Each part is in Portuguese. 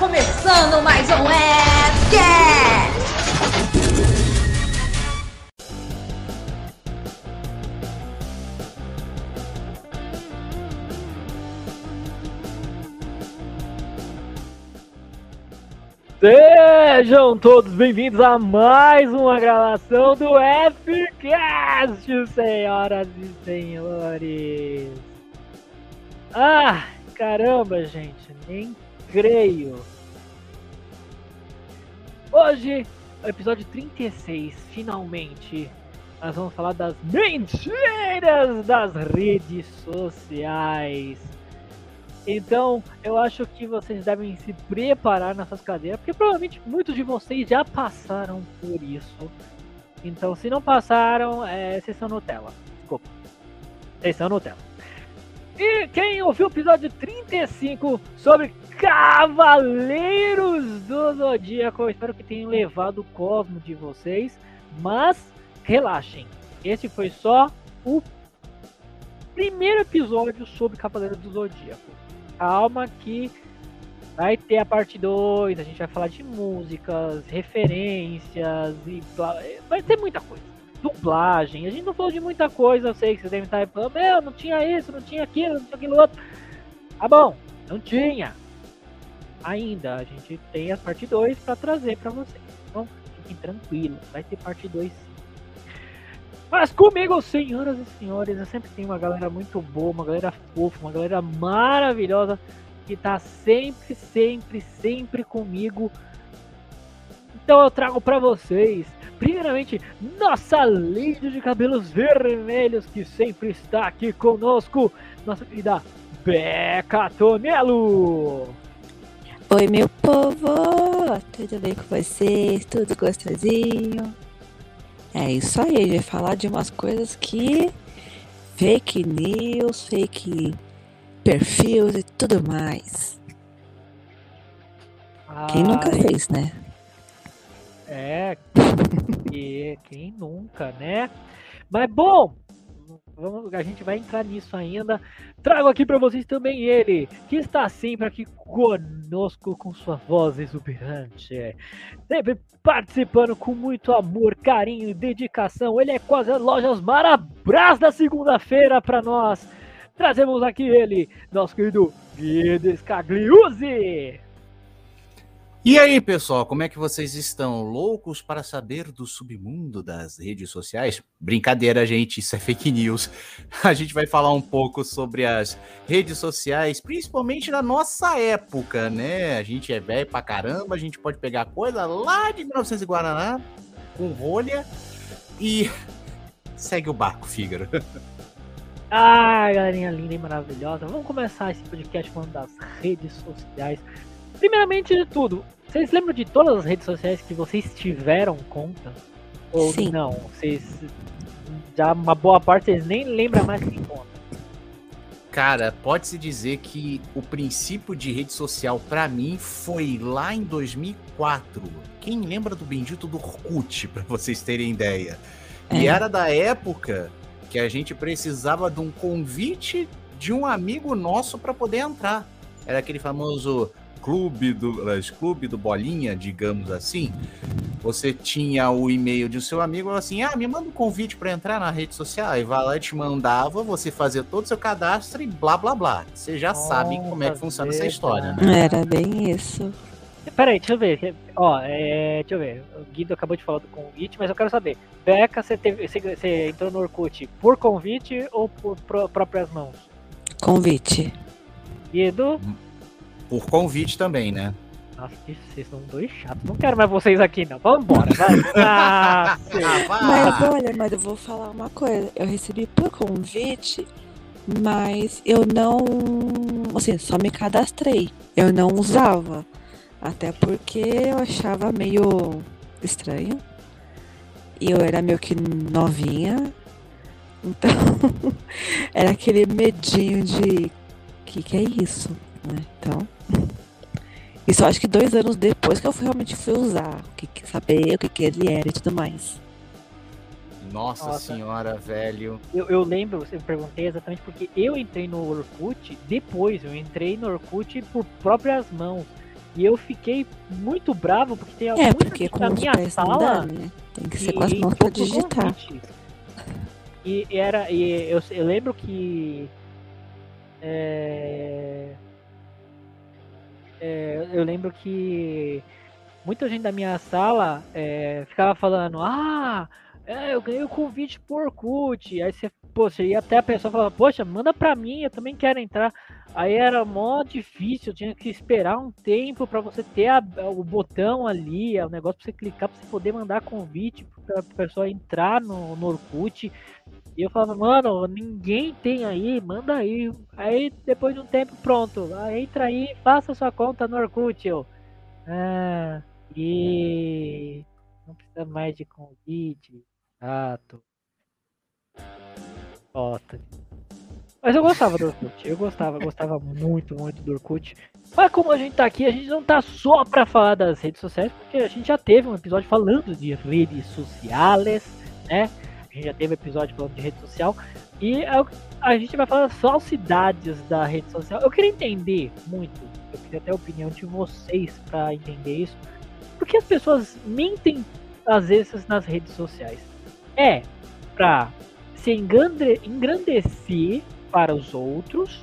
começando mais um Webcast! Sejam todos bem-vindos a mais uma gravação do Fcast, senhoras e senhores. Ah, caramba, gente, nem creio. Hoje, episódio 36, finalmente, nós vamos falar das mentiras das redes sociais. Então, eu acho que vocês devem se preparar nessas cadeiras, porque provavelmente muitos de vocês já passaram por isso. Então, se não passaram, é, vocês são Nutella. Desculpa. Vocês são Nutella. E quem ouviu o episódio 35 sobre Cavaleiros do Zodíaco, eu espero que tenham levado o cosmo de vocês. Mas relaxem, esse foi só o primeiro episódio sobre Cavaleiros do Zodíaco. Calma que vai ter a parte 2, a gente vai falar de músicas, referências e vai ter muita coisa. Dublagem, a gente não falou de muita coisa, eu sei que vocês devem estar falando, meu, não tinha isso, não tinha aquilo, não tinha aquilo outro. Tá bom, não tinha. Ainda, a gente tem a parte 2 para trazer para vocês. Então, fiquem tranquilos, vai ter parte 2 sim. Mas comigo, senhoras e senhores, eu sempre tenho uma galera muito boa, uma galera fofa, uma galera maravilhosa que tá sempre, sempre, sempre comigo. Então eu trago pra vocês, primeiramente, nossa Lady de cabelos vermelhos que sempre está aqui conosco, nossa querida Beca Tonelo. Oi, meu povo! Tudo bem com vocês? Tudo gostosinho? É isso aí, a gente vai falar de umas coisas que. fake news, fake perfis e tudo mais. Quem nunca fez, né? É, e quem nunca, né? Mas bom, vamos, a gente vai entrar nisso ainda. Trago aqui para vocês também ele, que está sempre aqui conosco com sua voz exuberante, sempre participando com muito amor, carinho e dedicação. Ele é quase as lojas Marabras da segunda-feira para nós. Trazemos aqui ele, nosso querido Guido Scagliuzzi. E aí, pessoal, como é que vocês estão? Loucos para saber do submundo das redes sociais? Brincadeira, gente, isso é fake news. A gente vai falar um pouco sobre as redes sociais, principalmente na nossa época, né? A gente é velho pra caramba, a gente pode pegar coisa lá de 1900 e Guaraná, com rolha, e segue o barco, Fígaro. Ah, galerinha linda e maravilhosa. Vamos começar esse podcast falando das redes sociais. Primeiramente de tudo, vocês lembram de todas as redes sociais que vocês tiveram conta? Ou Sim. não? Vocês já uma boa parte vocês nem lembram mais quem conta. Cara, pode-se dizer que o princípio de rede social pra mim foi lá em 2004. Quem lembra do bendito do Orkut, pra vocês terem ideia? E É. era da época que a gente precisava de um convite de um amigo nosso pra poder entrar. Era aquele famoso clube do, clube do bolinha, digamos assim. Você tinha o e-mail de seu amigo, falava assim: "Ah, me manda um convite pra entrar na rede social". Aí vai lá e te mandava, você fazia todo o seu cadastro e blá blá blá. Você já sabe como é que funciona essa história, né? Era bem isso. Peraí, deixa eu ver. Ó, é, deixa eu ver. O Guido acabou de falar do convite, mas eu quero saber. Beca, você, teve, você, você entrou no Orkut por convite ou por pró- próprias mãos? Convite. Guido? Por convite também, né? Nossa, que vocês são dois chatos. Não quero mais vocês aqui, não. Vamos embora, vai. Ah, sei. Mas olha, mas eu vou falar uma coisa. Eu recebi por convite, mas eu não. Assim, só me cadastrei. Eu não usava. Até porque eu achava meio estranho. E eu era meio que novinha. Então, era aquele medinho de. Que que é isso? Né? Então. Isso eu acho que dois anos depois que eu fui- realmente fui usar. O que, que- saber o que, que ele era e tudo mais. Nossa, Nossa. senhora, velho. Eu, eu lembro, eu perguntei exatamente porque eu entrei no Orkut depois. Eu entrei no Orkut por próprias mãos. E eu fiquei muito bravo porque tem É, muita porque com na minha não dá, sala né? Tem que e ser com as mãos pra digitar. E e era. E eu, eu lembro que. é, é, eu lembro que muita gente da minha sala é, ficava falando, ah, é, eu ganhei o convite por Orkut. Aí você, você ia até a pessoa e falava, poxa, manda pra mim, eu também quero entrar. Aí era mó difícil, tinha que esperar um tempo pra você ter a- o botão ali, o negócio pra você clicar pra você poder mandar convite pra pessoa entrar no, no Orkut. E eu falava, mano, ninguém tem aí, manda aí. Aí depois de um tempo, pronto. Entra aí, faça sua conta no Orkut. Eu. Ah, e não precisa mais de convite. Chato. Bota. Mas eu gostava do Orkut. Eu gostava, gostava muito, muito do Orkut. Mas como a gente tá aqui, a gente não tá só pra falar das redes sociais, porque a gente já teve um episódio falando de redes sociais, né? A gente já teve episódio falando de rede social. E a, a gente vai falar das falsidades da rede social. Eu queria entender muito, eu queria ter a opinião de vocês pra entender isso. Por que as pessoas mentem às vezes nas redes sociais? É pra se engrande- engrandecer para os outros?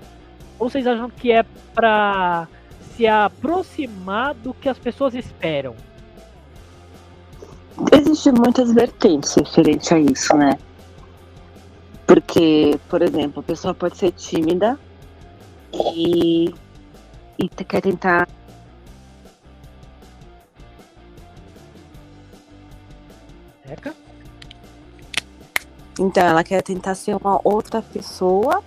Ou vocês acham que é pra se aproximar do que as pessoas esperam? Existem muitas vertentes referente a isso, né? Porque, por exemplo, a pessoa pode ser tímida e, e quer tentar. Então, ela quer tentar ser uma outra pessoa.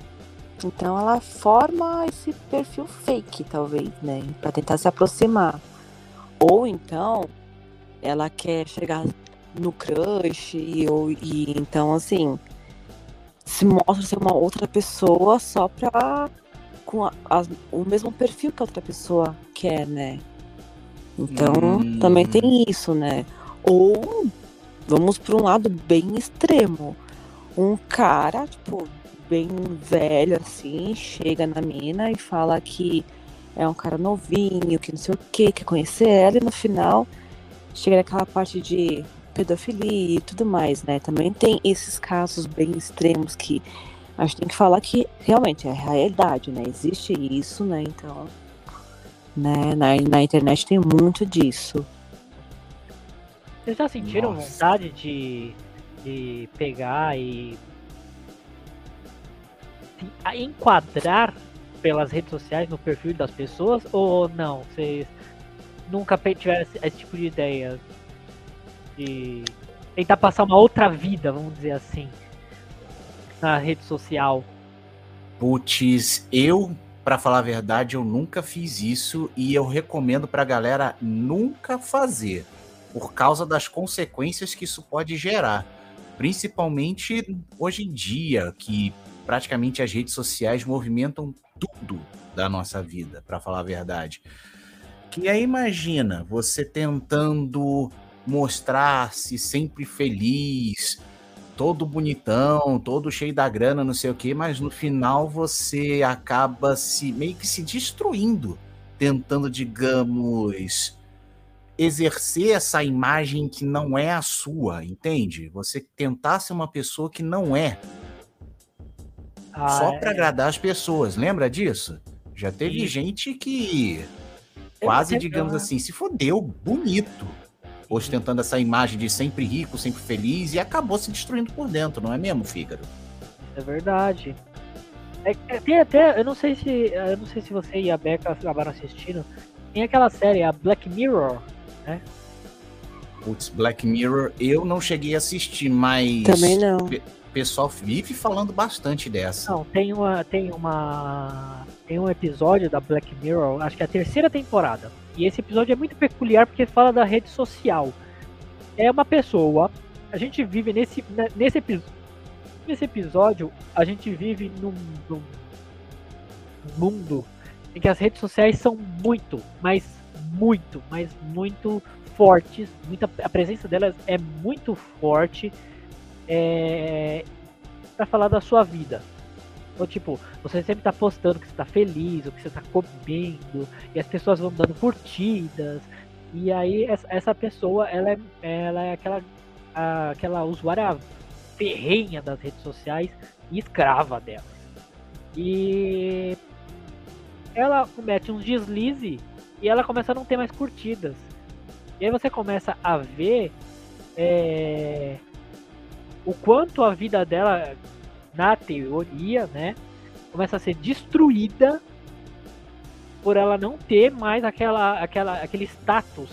Então, ela forma esse perfil fake, talvez, né? Pra tentar se aproximar. Ou então, ela quer chegar no crush e, ou, e então, assim, se mostra ser uma outra pessoa só pra. com a- as- o mesmo perfil que a outra pessoa quer, né? Então, Hum. também tem isso, né? Ou vamos para um lado bem extremo. Um cara, tipo, bem velho assim, chega na mina e fala que é um cara novinho, que não sei o que, quer conhecer ela, e no final chega naquela parte de pedofilia e tudo mais, né? Também tem esses casos bem extremos que a gente tem que falar que realmente é a realidade, né? Existe isso, né? Então, né, na, na internet tem muito disso. Vocês já sentiram Nossa. vontade de, de pegar e enquadrar pelas redes sociais no perfil das pessoas? Ou não? Vocês nunca tiveram esse, esse tipo de ideia? De tentar passar uma outra vida, vamos dizer assim, na rede social? Putz, eu, pra falar a verdade, eu nunca fiz isso e eu recomendo pra galera nunca fazer, por causa das consequências que isso pode gerar. Principalmente hoje em dia, que praticamente as redes sociais movimentam tudo da nossa vida, pra falar a verdade. Que aí imagina você tentando mostrar-se sempre feliz, todo bonitão, todo cheio da grana, não sei o quê, mas no final você acaba se meio que se destruindo, tentando, digamos, exercer essa imagem que não é a sua, entende? Você tentar ser uma pessoa que não é, só Ah, para agradar as pessoas. Lembra disso? Já teve Sim. gente que quase, digamos assim, se fodeu bonito, ostentando essa imagem de sempre rico, sempre feliz e acabou se destruindo por dentro, não é mesmo, Fígaro? É verdade. É, é, tem até, eu não sei se, eu não sei se você e a Becca acabaram assistindo. Tem aquela série, a Black Mirror. Putz, Black Mirror, eu não cheguei a assistir, mas Também não. o pessoal vive falando bastante dessa. Não, tem uma, tem uma, tem um episódio da Black Mirror, acho que é a terceira temporada. E esse episódio é muito peculiar porque fala da rede social. É uma pessoa, a gente vive nesse, né, nesse episódio, nesse episódio a gente vive num, num mundo em que as redes sociais são muito, mas muito, mas muito fortes. Muita, a presença delas é muito forte é, para falar da sua vida. Então, tipo, você sempre tá postando que você tá feliz, ou que você tá comendo, e as pessoas vão dando curtidas. E aí essa- pessoa, ela é, ela é aquela, a- aquela usuária ferrenha das redes sociais e escrava delas. E ela comete uns deslize e ela começa a não ter mais curtidas. E aí você começa a ver é, o quanto a vida dela, na teoria, né, começa a ser destruída por ela não ter mais aquela, aquela, aquele status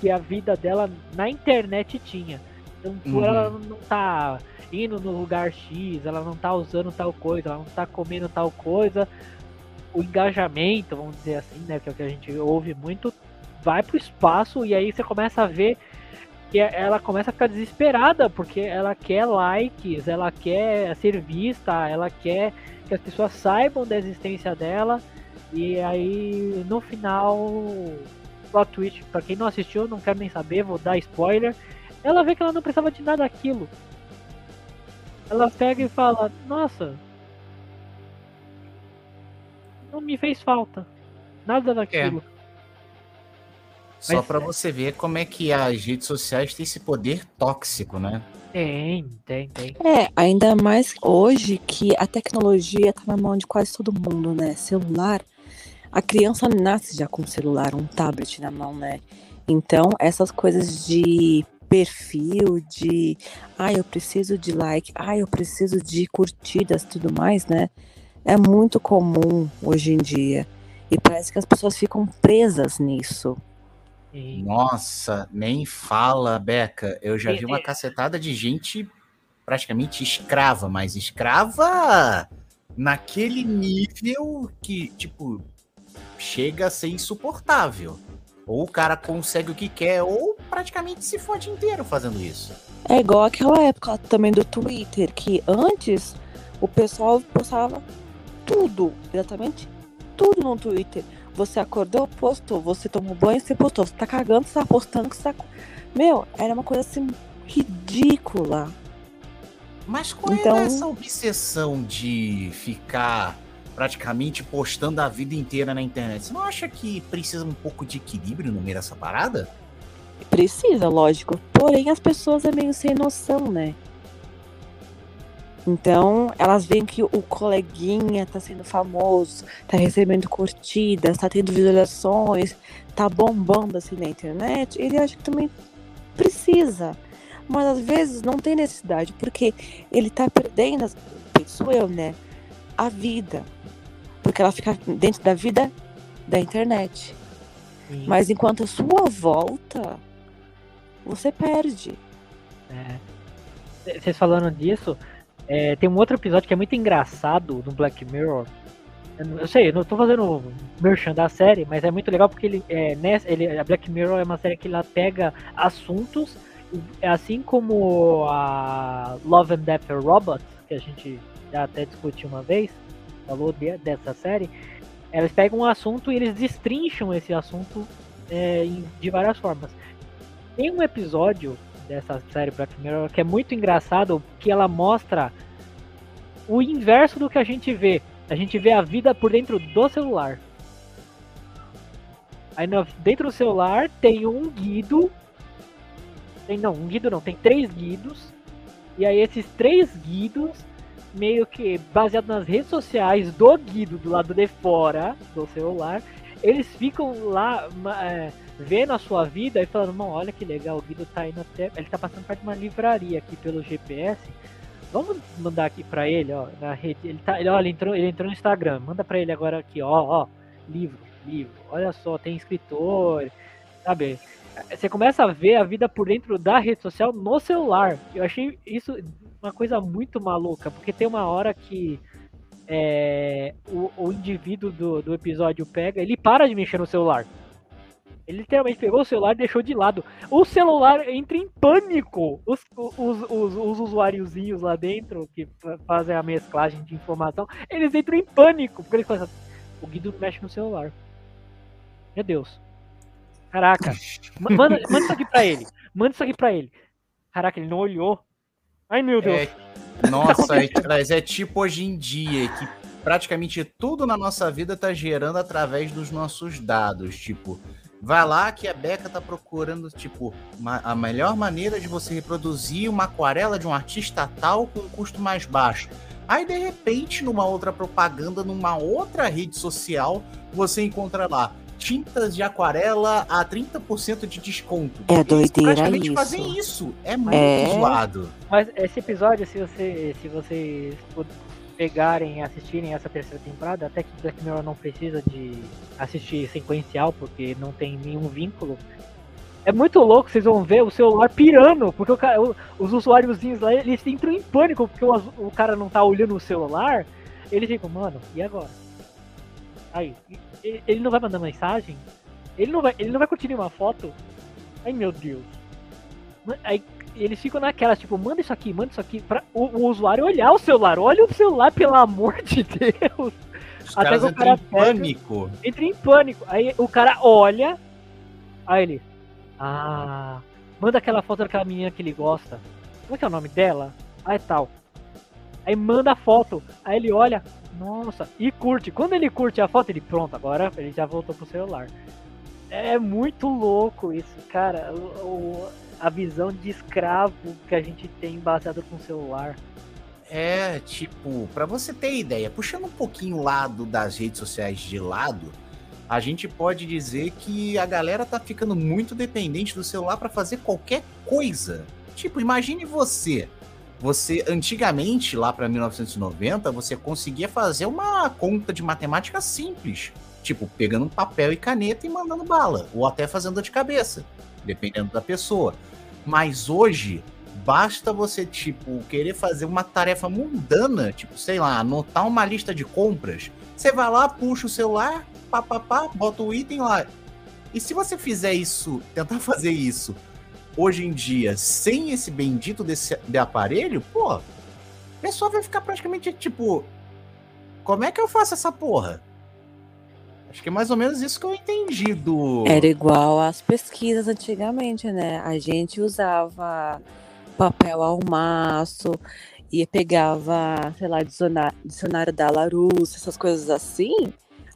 que a vida dela na internet tinha. Então, por Uhum. ela não tá indo no lugar X, ela não tá usando tal coisa, ela não tá comendo tal coisa, o engajamento, vamos dizer assim, né, que é o que a gente ouve muito, vai pro espaço e aí você começa a ver que ela começa a ficar desesperada porque ela quer likes, ela quer ser vista, ela quer que as pessoas saibam da existência dela e aí no final plot twist, pra quem não assistiu, não quero nem saber, vou dar spoiler. Ela vê que ela não precisava de nada daquilo. Ela pega e fala: Nossa, não me fez falta nada daquilo. Só Mas- pra você ver como é que as redes sociais têm esse poder tóxico, né? Tem, tem, tem. É, ainda mais hoje que a tecnologia tá na mão de quase todo mundo, né? Celular. A criança nasce já com um celular, um tablet na mão, né? Então, essas coisas de perfil, de ah, eu preciso de like, ah, eu preciso de curtidas tudo mais, né? É muito comum hoje em dia. E parece que as pessoas ficam presas nisso. Sim. Nossa, nem fala, Beca. Eu já vi uma é. cacetada de gente praticamente escrava, mas escrava naquele nível que, tipo, chega a ser insuportável. Ou o cara consegue o que quer, ou praticamente se fode inteiro fazendo isso. É igual aquela época também do Twitter, que antes o pessoal postava tudo, exatamente tudo no Twitter. Você acordou, postou. Você tomou banho, você postou. Você tá cagando, você tá postando você tá. Meu, era uma coisa assim ridícula. Mas qual Então- é essa obsessão de ficar praticamente postando a vida inteira na internet? Você não acha que precisa um pouco de equilíbrio no meio dessa parada? Precisa, lógico. Porém, as pessoas é meio sem noção, né? Então, elas veem que o coleguinha tá sendo famoso, tá recebendo curtidas, tá tendo visualizações, tá bombando assim na internet. Ele acha que também precisa. Mas às vezes não tem necessidade, porque ele tá perdendo, penso eu, né? A vida. Porque ela fica dentro da vida da internet. sim. Mas enquanto a sua volta, você perde. É. Vocês falando disso, é, tem um outro episódio que é muito engraçado no Black Mirror. Eu, eu sei, eu não tô fazendo merchan da série, mas é muito legal porque ele, é, nessa, ele, a Black Mirror é uma série que ela pega assuntos, assim como a Love and Death Robots, que a gente já até discutiu uma vez, falou de- dessa série, eles pegam um assunto e eles destrincham esse assunto é, de várias formas. Tem um episódio dessa série Black Mirror que é muito engraçado, que ela mostra o inverso do que a gente vê. A gente vê a vida por dentro do celular. Aí dentro do celular tem um guido. Tem, não, um guido não, tem três guidos. E aí esses três guidos, meio que baseado nas redes sociais do guido do lado de fora do celular, eles ficam lá é, vendo a sua vida e falando, "Mano, olha que legal, o Guido tá indo até. Ele tá passando perto de uma livraria aqui pelo GPS. Vamos mandar aqui pra ele, ó, na rede. Ele tá. Ele, olha, ele entrou, ele entrou no Instagram. Manda pra ele agora aqui, ó, ó. Livro, livro. Olha só, tem escritor. Sabe? Você começa a ver a vida por dentro da rede social no celular. Eu achei isso uma coisa muito maluca, porque tem uma hora que é, o, o indivíduo do, do episódio pega, ele para de mexer no celular. Ele literalmente pegou o celular e deixou de lado. O celular entra em pânico. Os, os, os, os usuáriozinhos lá dentro, que fa- fazem a mesclagem de informação, eles entram em pânico. Porque eles falam assim, o Guido mexe no celular. Meu Deus. Caraca. Ma- Manda, manda isso aqui pra ele. Manda isso aqui pra ele. Caraca, ele não olhou. Ai, meu Deus. É, Nossa, é, mas é tipo hoje em dia, que praticamente tudo na nossa vida tá gerando através dos nossos dados. Tipo, vai lá que a Beca tá procurando, tipo, uma- a melhor maneira de você reproduzir uma aquarela de um artista tal com um custo mais baixo. Aí, de repente, numa outra propaganda, numa outra rede social, você encontra lá tintas de aquarela a 30% de desconto. É doideira praticamente isso. fazem isso. É muito É. zoado. Mas esse episódio, se, você, se vocês pegarem e assistirem essa terceira temporada, até que Black Mirror não precisa de assistir sequencial, porque não tem nenhum vínculo. É muito louco, vocês vão ver o celular pirando, porque o os usuáriozinhos lá, eles entram em pânico, porque o, o cara não tá olhando o celular, eles ficam, mano, e agora? Aí, ele não vai mandar mensagem? Ele não vai, ele não vai curtir nenhuma foto? Ai meu Deus. Aí eles ficam naquela, tipo, manda isso aqui, manda isso aqui, pra o, o usuário olhar o celular. Olha o celular, pelo amor de Deus. Os Até que o cara em pega- pânico. Entra em pânico. Aí o cara olha, aí ele, ah, manda aquela foto daquela menina que ele gosta. Como é que é o nome dela? Ah, é tal. Aí manda a foto, aí ele olha, nossa, e curte. Quando ele curte a foto, ele, pronto, agora ele já voltou pro celular. É muito louco isso, cara. O- o- a visão de escravo que a gente tem baseado com o celular. É, tipo, pra você ter ideia, puxando um pouquinho o lado das redes sociais de lado, a gente pode dizer que a galera tá ficando muito dependente do celular pra fazer qualquer coisa. Tipo, imagine você. Você, antigamente, lá pra 1990, você conseguia fazer uma conta de matemática simples. Tipo, pegando papel e caneta e mandando bala. Ou até fazendo de cabeça, dependendo da pessoa. Mas hoje, basta você, tipo, querer fazer uma tarefa mundana, tipo, sei lá, anotar uma lista de compras. Você vai lá, puxa o celular, pá, pá, pá, bota o item lá. E se você fizer isso, tentar fazer isso hoje em dia, sem esse bendito desse de aparelho, pô, o pessoal vai ficar praticamente tipo, como é que eu faço essa porra? Acho que é mais ou menos isso que eu entendi do. Era igual às pesquisas antigamente, né? A gente usava papel ao maço e pegava, sei lá, dicionário, dicionário da Larousse, essas coisas assim.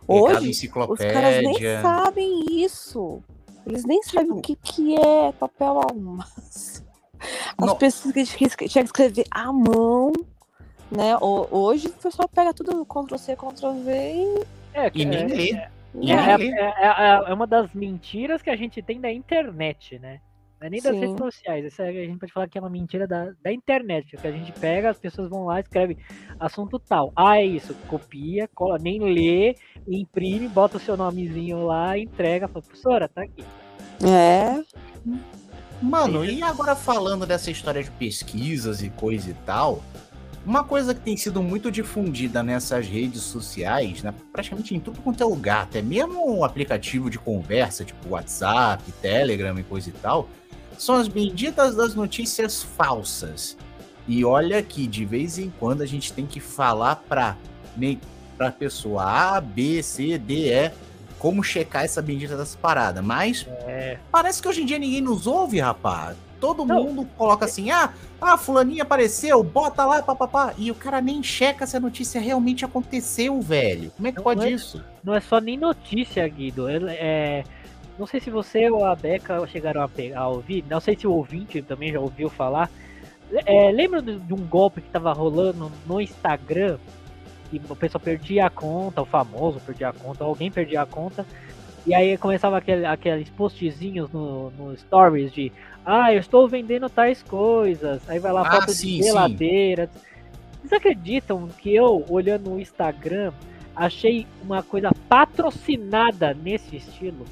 Pegava Hoje, os caras nem sabem isso. Eles nem sabem o que, que é papel ao maço. As Não. pessoas que a gente tinha que escrever à mão, né? Ho- Hoje o pessoal pega tudo Ctrl-C, Ctrl-V e... É, E nem é- lê. né? E É, nem é- é- é uma das mentiras que a gente tem da internet, né? Não é nem das Sim. redes sociais. É- a gente pode falar que é uma mentira da, da internet. Que a gente pega, as pessoas vão lá e escrevem assunto tal. Ah, é isso. Copia, cola, nem lê, imprime, bota o seu nomezinho lá, entrega. Fala, professora, tá aqui. É, Mano, e agora falando dessa história de pesquisas e coisa e tal, uma coisa que tem sido muito difundida nessas redes sociais, né, praticamente em tudo quanto é lugar, até mesmo um aplicativo de conversa, tipo WhatsApp, Telegram e coisa e tal, são as benditas das notícias falsas. E olha que de vez em quando a gente tem que falar pra, ne- pra pessoa A, B, C, D, E, como checar essa bendita dessa parada. Mas É, Parece que hoje em dia ninguém nos ouve, rapaz. Todo Não. mundo coloca assim, ah, ah, fulaninha apareceu, bota lá, papapá. E o cara nem checa se a notícia realmente aconteceu, velho. Como é que Não pode é- isso? não é só nem notícia, Guido. É, é- não sei se você ou a Beca chegaram a, a ouvir. Não sei se o ouvinte também já ouviu falar. É, lembra de, de um golpe que tava rolando no Instagram? Que o pessoal perdia a conta, o famoso perdia a conta, alguém perdia a conta. E aí começava aquele, aqueles postzinhos no, no stories de ah, eu estou vendendo tais coisas. Aí vai lá Ah, foto sim, de sim. geladeira. Vocês acreditam que eu, olhando o Instagram, achei uma coisa patrocinada nesse estilo?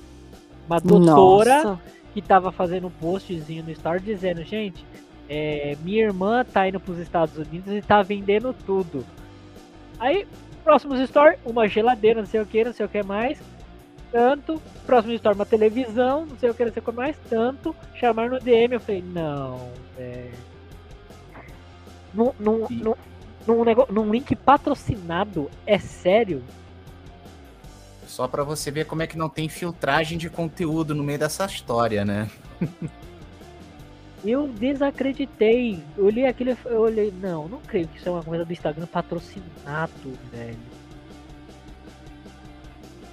Uma doutora nossa. que tava fazendo um postzinho no story dizendo, gente, é, minha irmã tá indo pros Estados Unidos e tá vendendo tudo. Aí, próximos story, uma geladeira, não sei o que, não sei o que mais, tanto. Próximo story, uma televisão, não sei o que, não sei o mais, tanto. Chamar no DM, eu falei, não, velho. Num, num, E- num, num, nego- num link patrocinado, é sério? Só pra você ver como é que não tem filtragem de conteúdo no meio dessa história, né? Eu desacreditei. Eu olhei aquele. Eu olhei. Não, não creio que isso é uma coisa do Instagram patrocinado, velho.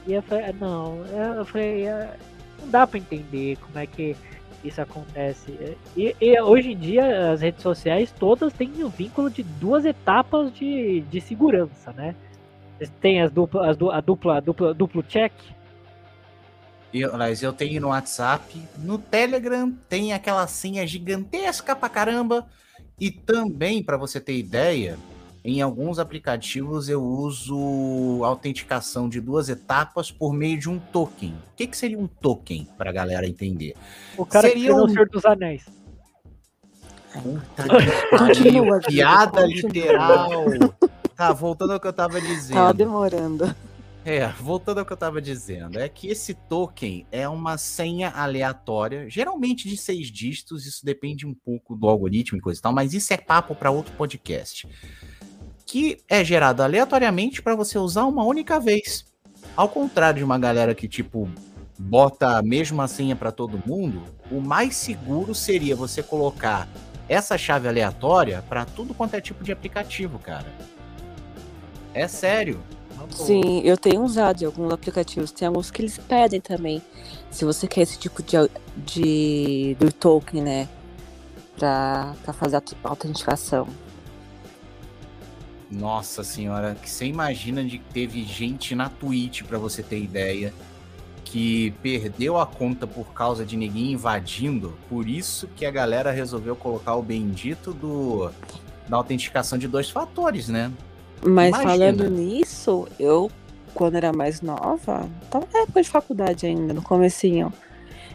E eu falei, não, eu falei, é, não dá pra entender como é que isso acontece. E, e hoje em dia as redes sociais todas têm um vínculo de duas etapas de, de segurança, né? Tem as dupla, as du, a dupla, a dupla, duplo check. Eu, mas eu tenho no WhatsApp, no Telegram tem aquela senha gigantesca pra caramba. E também, para você ter ideia, em alguns aplicativos eu uso autenticação de duas etapas por meio de um token. O que, que seria um token, para a galera entender? O cara seria que um... o Senhor dos Anéis. Puta que pariu, piada literal. Tá, voltando ao que eu tava dizendo. Tava demorando. É, voltando ao que eu tava dizendo, é que esse token é uma senha aleatória, geralmente de seis dígitos, isso depende um pouco do algoritmo e coisa e tal, mas isso é papo para outro podcast que é gerado aleatoriamente para você usar uma única vez. Ao contrário de uma galera que, tipo, bota a mesma senha para todo mundo, o mais seguro seria você colocar essa chave aleatória para tudo quanto é tipo de aplicativo, cara. É sério. Sim, eu tenho usado em alguns aplicativos. Tem alguns que eles pedem também. Se você quer esse tipo de, de do token, né? Pra, pra fazer a autenticação. Nossa senhora, que você imagina de que teve gente na Twitch, para você ter ideia, que perdeu a conta por causa de ninguém invadindo. Por isso que a galera resolveu colocar o bendito do da autenticação de dois fatores, né? Mas Imagina. falando nisso, eu quando era mais nova, tava na época de faculdade ainda, no comecinho.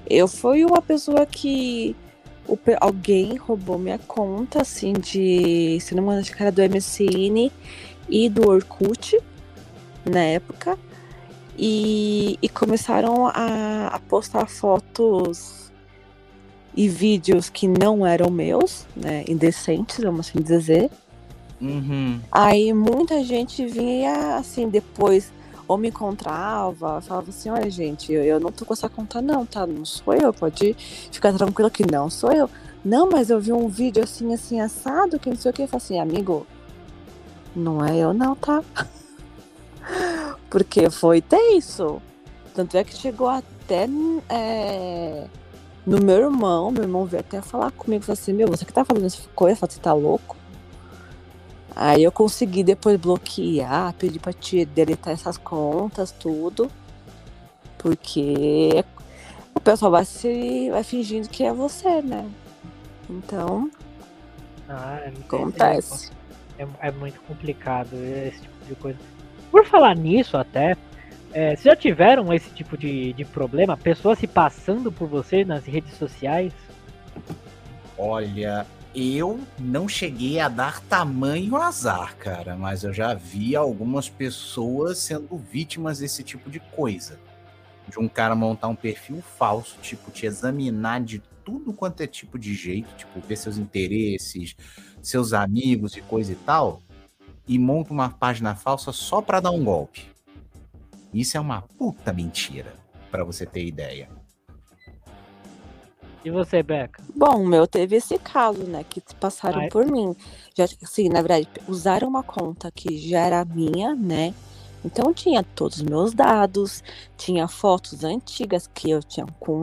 Eu fui uma pessoa que o, alguém roubou minha conta, assim, de. Se não me engano, acho que era do MSN e do Orkut, na época. E, e começaram a, a, postar fotos e vídeos que não eram meus, né? Indecentes, vamos assim dizer. Uhum. Aí muita gente vinha, assim, depois ou me encontrava, falava assim, olha gente, eu, eu não tô com essa conta não, tá? Não sou eu, pode ficar tranquilo que não sou eu. Não, mas eu vi um vídeo assim, assim, assado, que não sei o que. Eu falei assim, amigo, não é eu não, tá? Porque foi tenso. Tanto é que chegou até é, no meu irmão, meu irmão veio até falar comigo, falou assim, meu, você que tá fazendo essa coisa, você tá louco? Aí eu consegui depois bloquear, pedir pra te deletar essas contas, tudo. Porque o pessoal vai se. vai fingindo que é você, né? Então. Ah, é acontece. É, é, muito complicado esse tipo de coisa. Por falar nisso até, é, já tiveram esse tipo de, de problema? Pessoas se passando por você nas redes sociais? Olha, eu não cheguei a dar tamanho azar, cara, mas eu já vi algumas pessoas sendo vítimas desse tipo de coisa. De um cara montar um perfil falso, tipo, te examinar de tudo quanto é tipo de jeito, tipo, ver seus interesses, seus amigos e coisa e tal, e monta uma página falsa só para dar um golpe. Isso é uma puta mentira, para você ter ideia. E você, Beca? Bom, o meu teve esse caso, né? Que passaram Ai. por mim. Já, assim, na verdade, usaram uma conta que já era minha, né? Então tinha todos os meus dados, tinha fotos antigas que eu tinha com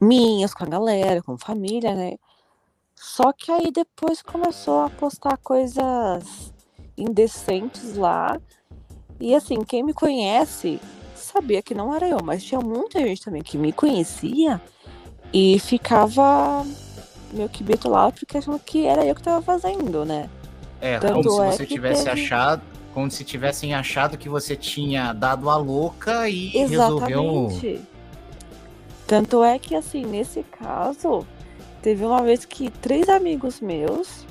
minhas, com a galera, com família, né? Só que aí depois começou a postar coisas indecentes lá. E assim, quem me conhece sabia que não era eu, mas tinha muita gente também que me conhecia e ficava meio que bitolado porque achando que era eu que tava fazendo, né? É, Tanto como é se você tivesse teve... achado, como se tivessem achado que você tinha dado a louca e Exatamente. resolveu. Tanto é que assim, nesse caso, teve uma vez que três amigos meus.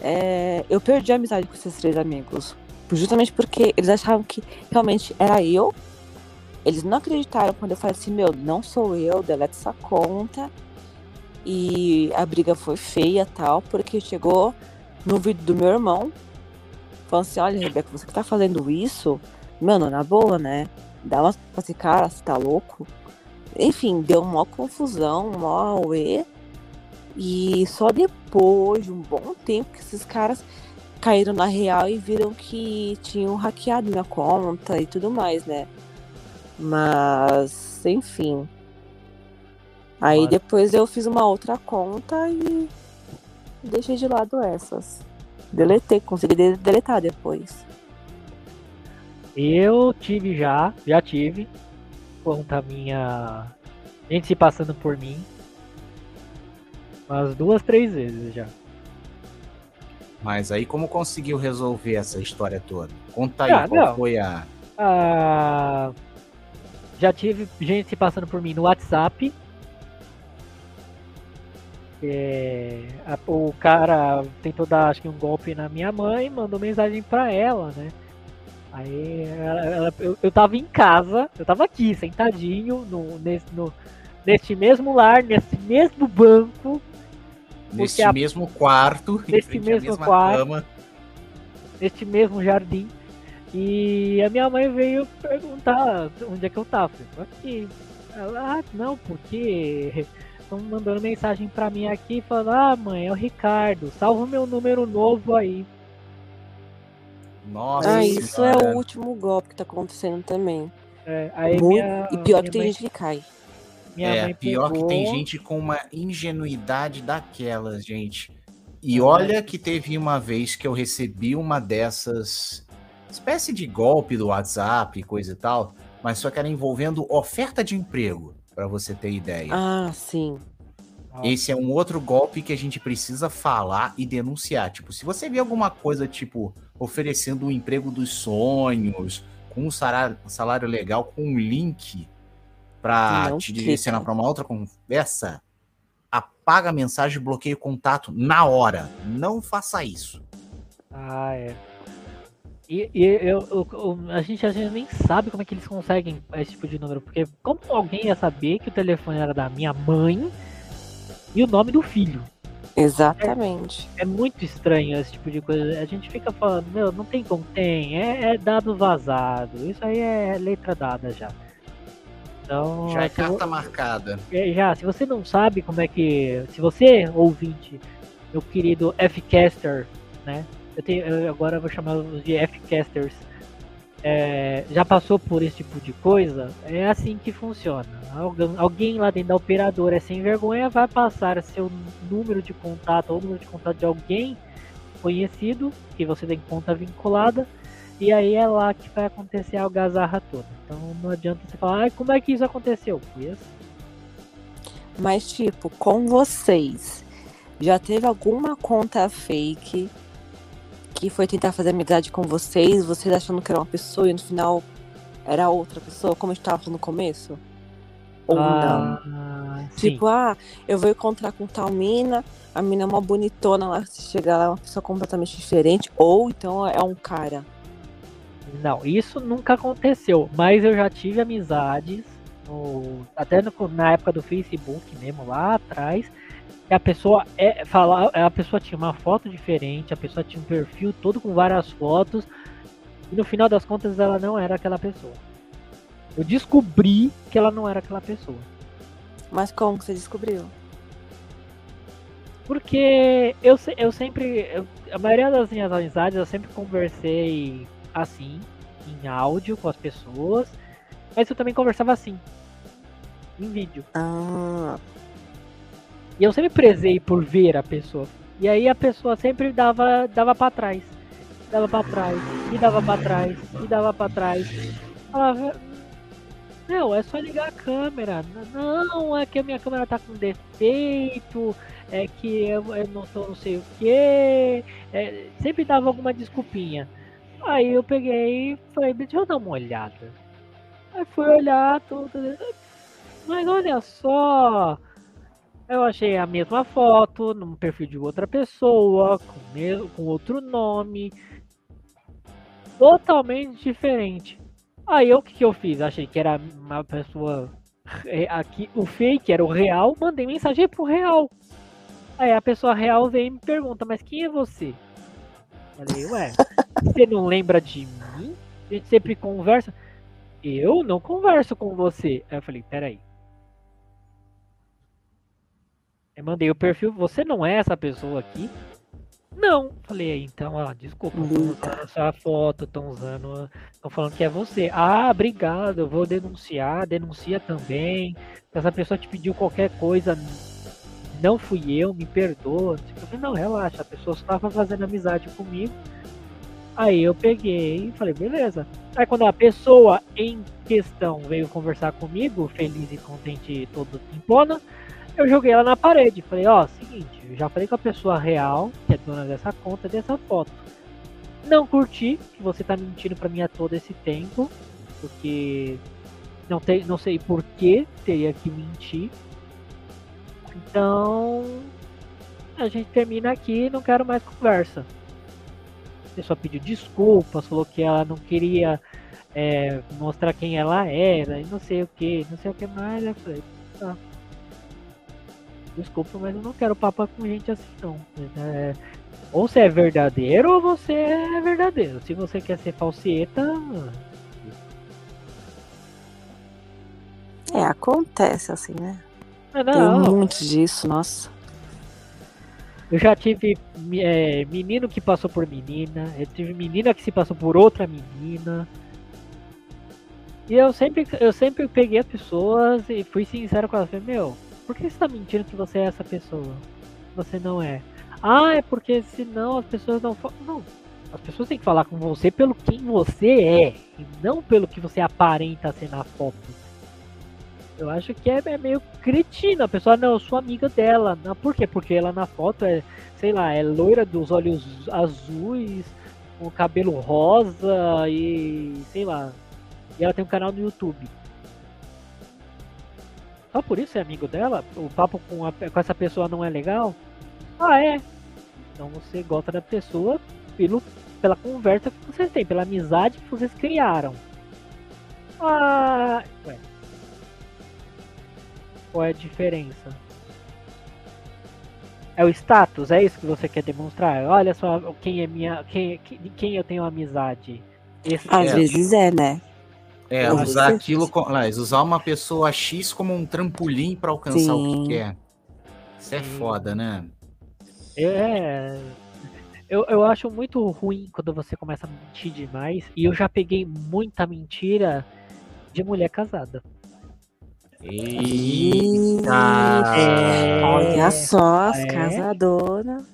É, eu perdi a amizade com esses três amigos. Justamente porque eles achavam que realmente era eu eles não acreditaram quando eu falei assim, meu, não sou eu, deleta essa conta. E a briga foi feia tal, porque chegou no vídeo do meu irmão, falando assim, olha, Rebeca, você que tá fazendo isso, mano, na boa, né? Dá uma pra esse cara, você tá louco? Enfim, deu uma confusão, uma auê. E só depois de um bom tempo que esses caras caíram na real e viram que tinham hackeado minha conta e tudo mais, né? Mas, enfim. Aí Olha. depois eu fiz uma outra conta e deixei de lado essas. Deletei, consegui de- deletar depois. Eu tive já, já tive, conta minha. Gente se passando por mim. Umas duas, três vezes já. Mas aí como conseguiu resolver essa história toda? Conta aí, Ah, qual não. foi a. Ah, já tive gente passando por mim no WhatsApp. É, a- o cara tentou dar acho que um golpe na minha mãe, mandou mensagem pra ela, né? Aí ela- ela- eu, eu tava em casa, eu tava aqui, sentadinho, no, nesse, no, neste mesmo lar, nesse mesmo banco, Nesse a- mesmo quarto, à mesmo quarto. cama. neste mesmo jardim. E a minha mãe veio perguntar onde é que eu tava. Eu aqui. Ela, ah, não, porque estão mandando mensagem pra mim aqui falando, ah, mãe, é o Ricardo, salva o meu número novo aí. Nossa ah, isso é senhora. o último golpe que tá acontecendo também. É, aí Muito- minha, e pior que tem mãe, gente que cai. minha É, mãe pior que tem pegou- gente com uma ingenuidade daquelas, gente. E É. olha que teve uma vez que eu recebi uma dessas espécie de golpe do WhatsApp, coisa e tal, mas só que era envolvendo oferta de emprego, para você ter ideia. Ah, sim. Esse é um outro golpe que a gente precisa falar e denunciar. Tipo, se você vê alguma coisa, tipo, oferecendo o emprego dos sonhos, com um salário, um salário legal, com um link pra Não te direcionar para uma outra conversa, apaga a mensagem e bloqueia o contato na hora. Não faça isso. Ah, é. E, e eu, eu- eu- a gente às vezes nem sabe como é que eles conseguem esse tipo de número, porque como alguém ia saber que o telefone era da minha mãe e o nome do filho? Exatamente. É muito estranho esse tipo de coisa. A gente fica falando, meu, não tem como tem, é, é dado vazado. Isso aí é letra dada já. Então, Já é se carta marcada. é, já, se você não sabe como é que. Se você, ouvinte, meu querido F-Caster, né? Eu tenho, eu agora vou chamar os de F-Casters. é, já passou por esse tipo de coisa, é assim que funciona. Alguém, alguém lá dentro da operadora é sem vergonha, vai passar seu número de contato ou número de contato de alguém conhecido, que você tem conta vinculada, e aí é lá que vai acontecer a algazarra toda. Então não adianta você falar, como é que isso aconteceu? Foi. Mas, tipo, com vocês, já teve alguma conta fake que foi tentar fazer amizade com vocês, vocês achando que era uma pessoa e no final era outra pessoa, como a gente tava falando no começo? Ou não? Ah, sim. Tipo, ah, eu vou encontrar com tal mina, a mina é uma bonitona lá, se chegar lá é uma pessoa completamente diferente, ou então é um cara. Não, isso nunca aconteceu, mas eu já tive amizades, no- até no- na época do Facebook mesmo, lá atrás, a pessoa é falar, a pessoa tinha uma foto diferente, a pessoa tinha um perfil todo com várias fotos, e no final das contas ela não era aquela pessoa. Eu descobri que ela não era aquela pessoa. Mas como que você descobriu? Porque eu, eu sempre. eu- a maioria das minhas amizades eu sempre conversei assim, em áudio com as pessoas. Mas eu também conversava assim, em vídeo. Ah, E eu sempre prezei por ver a pessoa. E aí a pessoa sempre dava, dava pra trás. Dava pra trás, e dava pra trás, e dava pra trás. Falava, não, é só ligar a câmera. Não, é que a minha câmera tá com defeito, é que eu, eu não tô não sei o que. sempre dava alguma desculpinha. Aí eu peguei e falei, deixa eu dar uma olhada. Aí fui olhar tudo. Mas olha só, eu achei a mesma foto num perfil de outra pessoa, com, mesmo, com outro nome, totalmente diferente. Aí eu, o que, que eu fiz? Achei que era uma pessoa. Aqui, o fake era o real, mandei mensagem pro real. Aí a pessoa real vem e me pergunta, mas quem é você? Falei, ué, você não lembra de mim? A gente sempre conversa. Eu não converso com você. Aí eu falei, peraí. Eu mandei o perfil, você não é essa pessoa aqui? Não. Falei, então, ó, desculpa, estão usando essa foto, estão usando. Estão falando que é você. Ah, obrigado, eu vou denunciar, denuncia também. Se essa pessoa te pediu qualquer coisa, não fui eu, me perdoa. Eu falei, não, relaxa, a pessoa só estava fazendo amizade comigo. Aí eu peguei e falei, beleza. Aí quando a pessoa em questão veio conversar comigo, feliz e contente, todo pimpona, eu joguei ela na parede. Falei, ó, seguinte, eu já falei com a pessoa real, que é dona dessa conta, dessa foto. Não curti que você tá mentindo pra mim há todo esse tempo, porque não, tem, não sei por que teria que mentir. Então, a gente termina aqui não quero mais conversa. A pessoa pediu desculpas, falou que ela não queria é, mostrar quem ela era, e não sei o que, não sei o que mais. Eu falei, tá. Desculpa, mas eu não quero papo com gente assim não. É, ou você é verdadeiro ou você é verdadeiro. Se você quer ser falsieta, É, acontece assim, né? ah, Tem não. muito disso, nossa. Eu já tive é, menino que passou por menina, eu tive menina que se passou por outra menina. E eu sempre, eu sempre peguei as pessoas e fui sincero com elas. Falei, meu, por que você tá mentindo que você é essa pessoa? Você não é. Ah, é porque senão as pessoas não falam. Não. As pessoas têm que falar com você pelo quem você é. E não pelo que você aparenta ser na foto. Eu acho que é, é meio cretino. A pessoa, não, eu sou amiga dela. Não, por quê? Porque ela na foto é, sei lá, é loira dos olhos azuis, com cabelo rosa e sei lá. E ela tem um canal no YouTube. Só por isso é amigo dela? O papo com, a- com essa pessoa não é legal? Ah, é. Então você gosta da pessoa pelo, pela conversa que vocês têm, pela amizade que vocês criaram. Ah, ué. Qual é a diferença? É o status? É isso que você quer demonstrar? Olha só quem é minha. Quem, quem, eu tenho amizade. Esse Às É. vezes é, né? É, usar aquilo, com, usar uma pessoa X como um trampolim pra alcançar o Sim. que quer. Isso é Sim. foda, né? É. Eu, eu acho muito ruim quando você começa a mentir demais. E eu já peguei muita mentira de mulher casada. Eita! É. Olha só, as É. casadonas.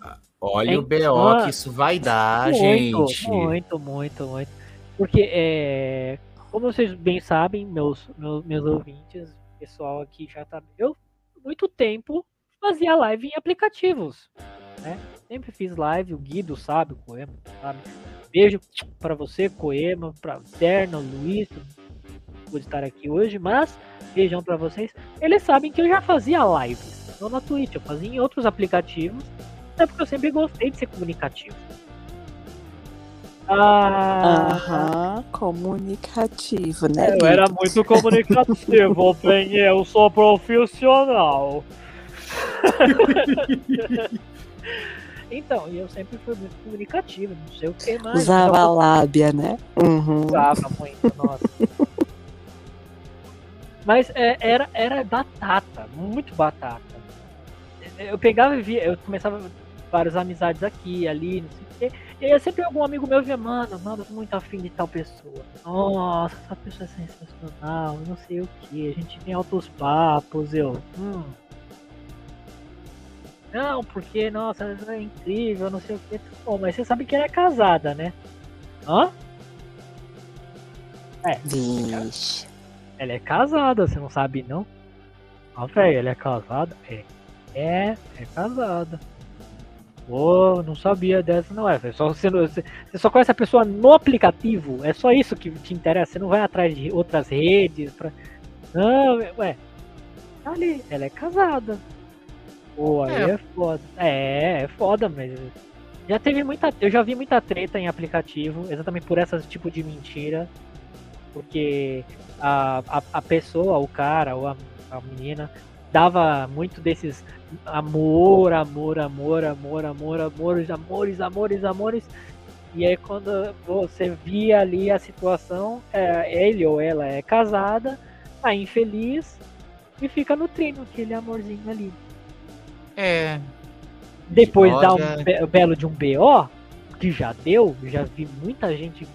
Olha o Hein? BO Ah, que isso vai dar, muito, gente. muito, muito, muito. Porque, é, como vocês bem sabem, meus, meus, meus ouvintes, pessoal aqui já tá. Eu, muito tempo, fazia live em aplicativos. Né? Sempre fiz live, o Guido sabe, o Coema sabe. Beijo para você, Coema, para Terno, Luiz, por estar aqui hoje, mas beijão para vocês. Eles sabem que eu já fazia lives, não na Twitch, eu fazia em outros aplicativos, até porque eu sempre gostei de ser comunicativo. Ah, Aham, comunicativo, né? eu era muito comunicativo, bem, eu sou profissional. então, e eu sempre fui muito comunicativo, não sei o que mais. Usava a lábia, né? Uhum. usava muito, nossa. Mas é, era, era batata, muito batata. Eu pegava e via, eu começava várias amizades aqui, ali, não sei o quê. E aí sempre algum amigo meu via, mano, mano, muito afim de tal pessoa. Nossa, essa pessoa é sensacional, não sei o que. A gente tem altos papos, eu. Hum. Não, porque, nossa, é incrível, não sei o que. Bom, mas você sabe que ela é casada, né? Hã? Vixe. Ela é casada, você não sabe não? Ah, velho, ela é casada? É. É, é casada. Pô, não sabia dessa, não é, velho. Só você, você só conhece a pessoa no aplicativo. É só isso que te interessa. Você não vai atrás de outras redes. Pra... Não, ué. Tá ali, ela é casada. Pô, aí É. é. foda. É, é foda, mas. Já teve muita. Eu já vi muita treta em aplicativo, exatamente por esse tipo de mentira. Porque a, a, a pessoa, o cara ou a, a menina, dava muito desses amor, amor, amor, amor, amor, amores, amores, amores, amores. E aí quando você via ali a situação, é, ele ou ela é casada, tá infeliz e fica nutrindo aquele amorzinho ali. É. Depois dá um be- belo de um BO, que já deu, já vi muita gente.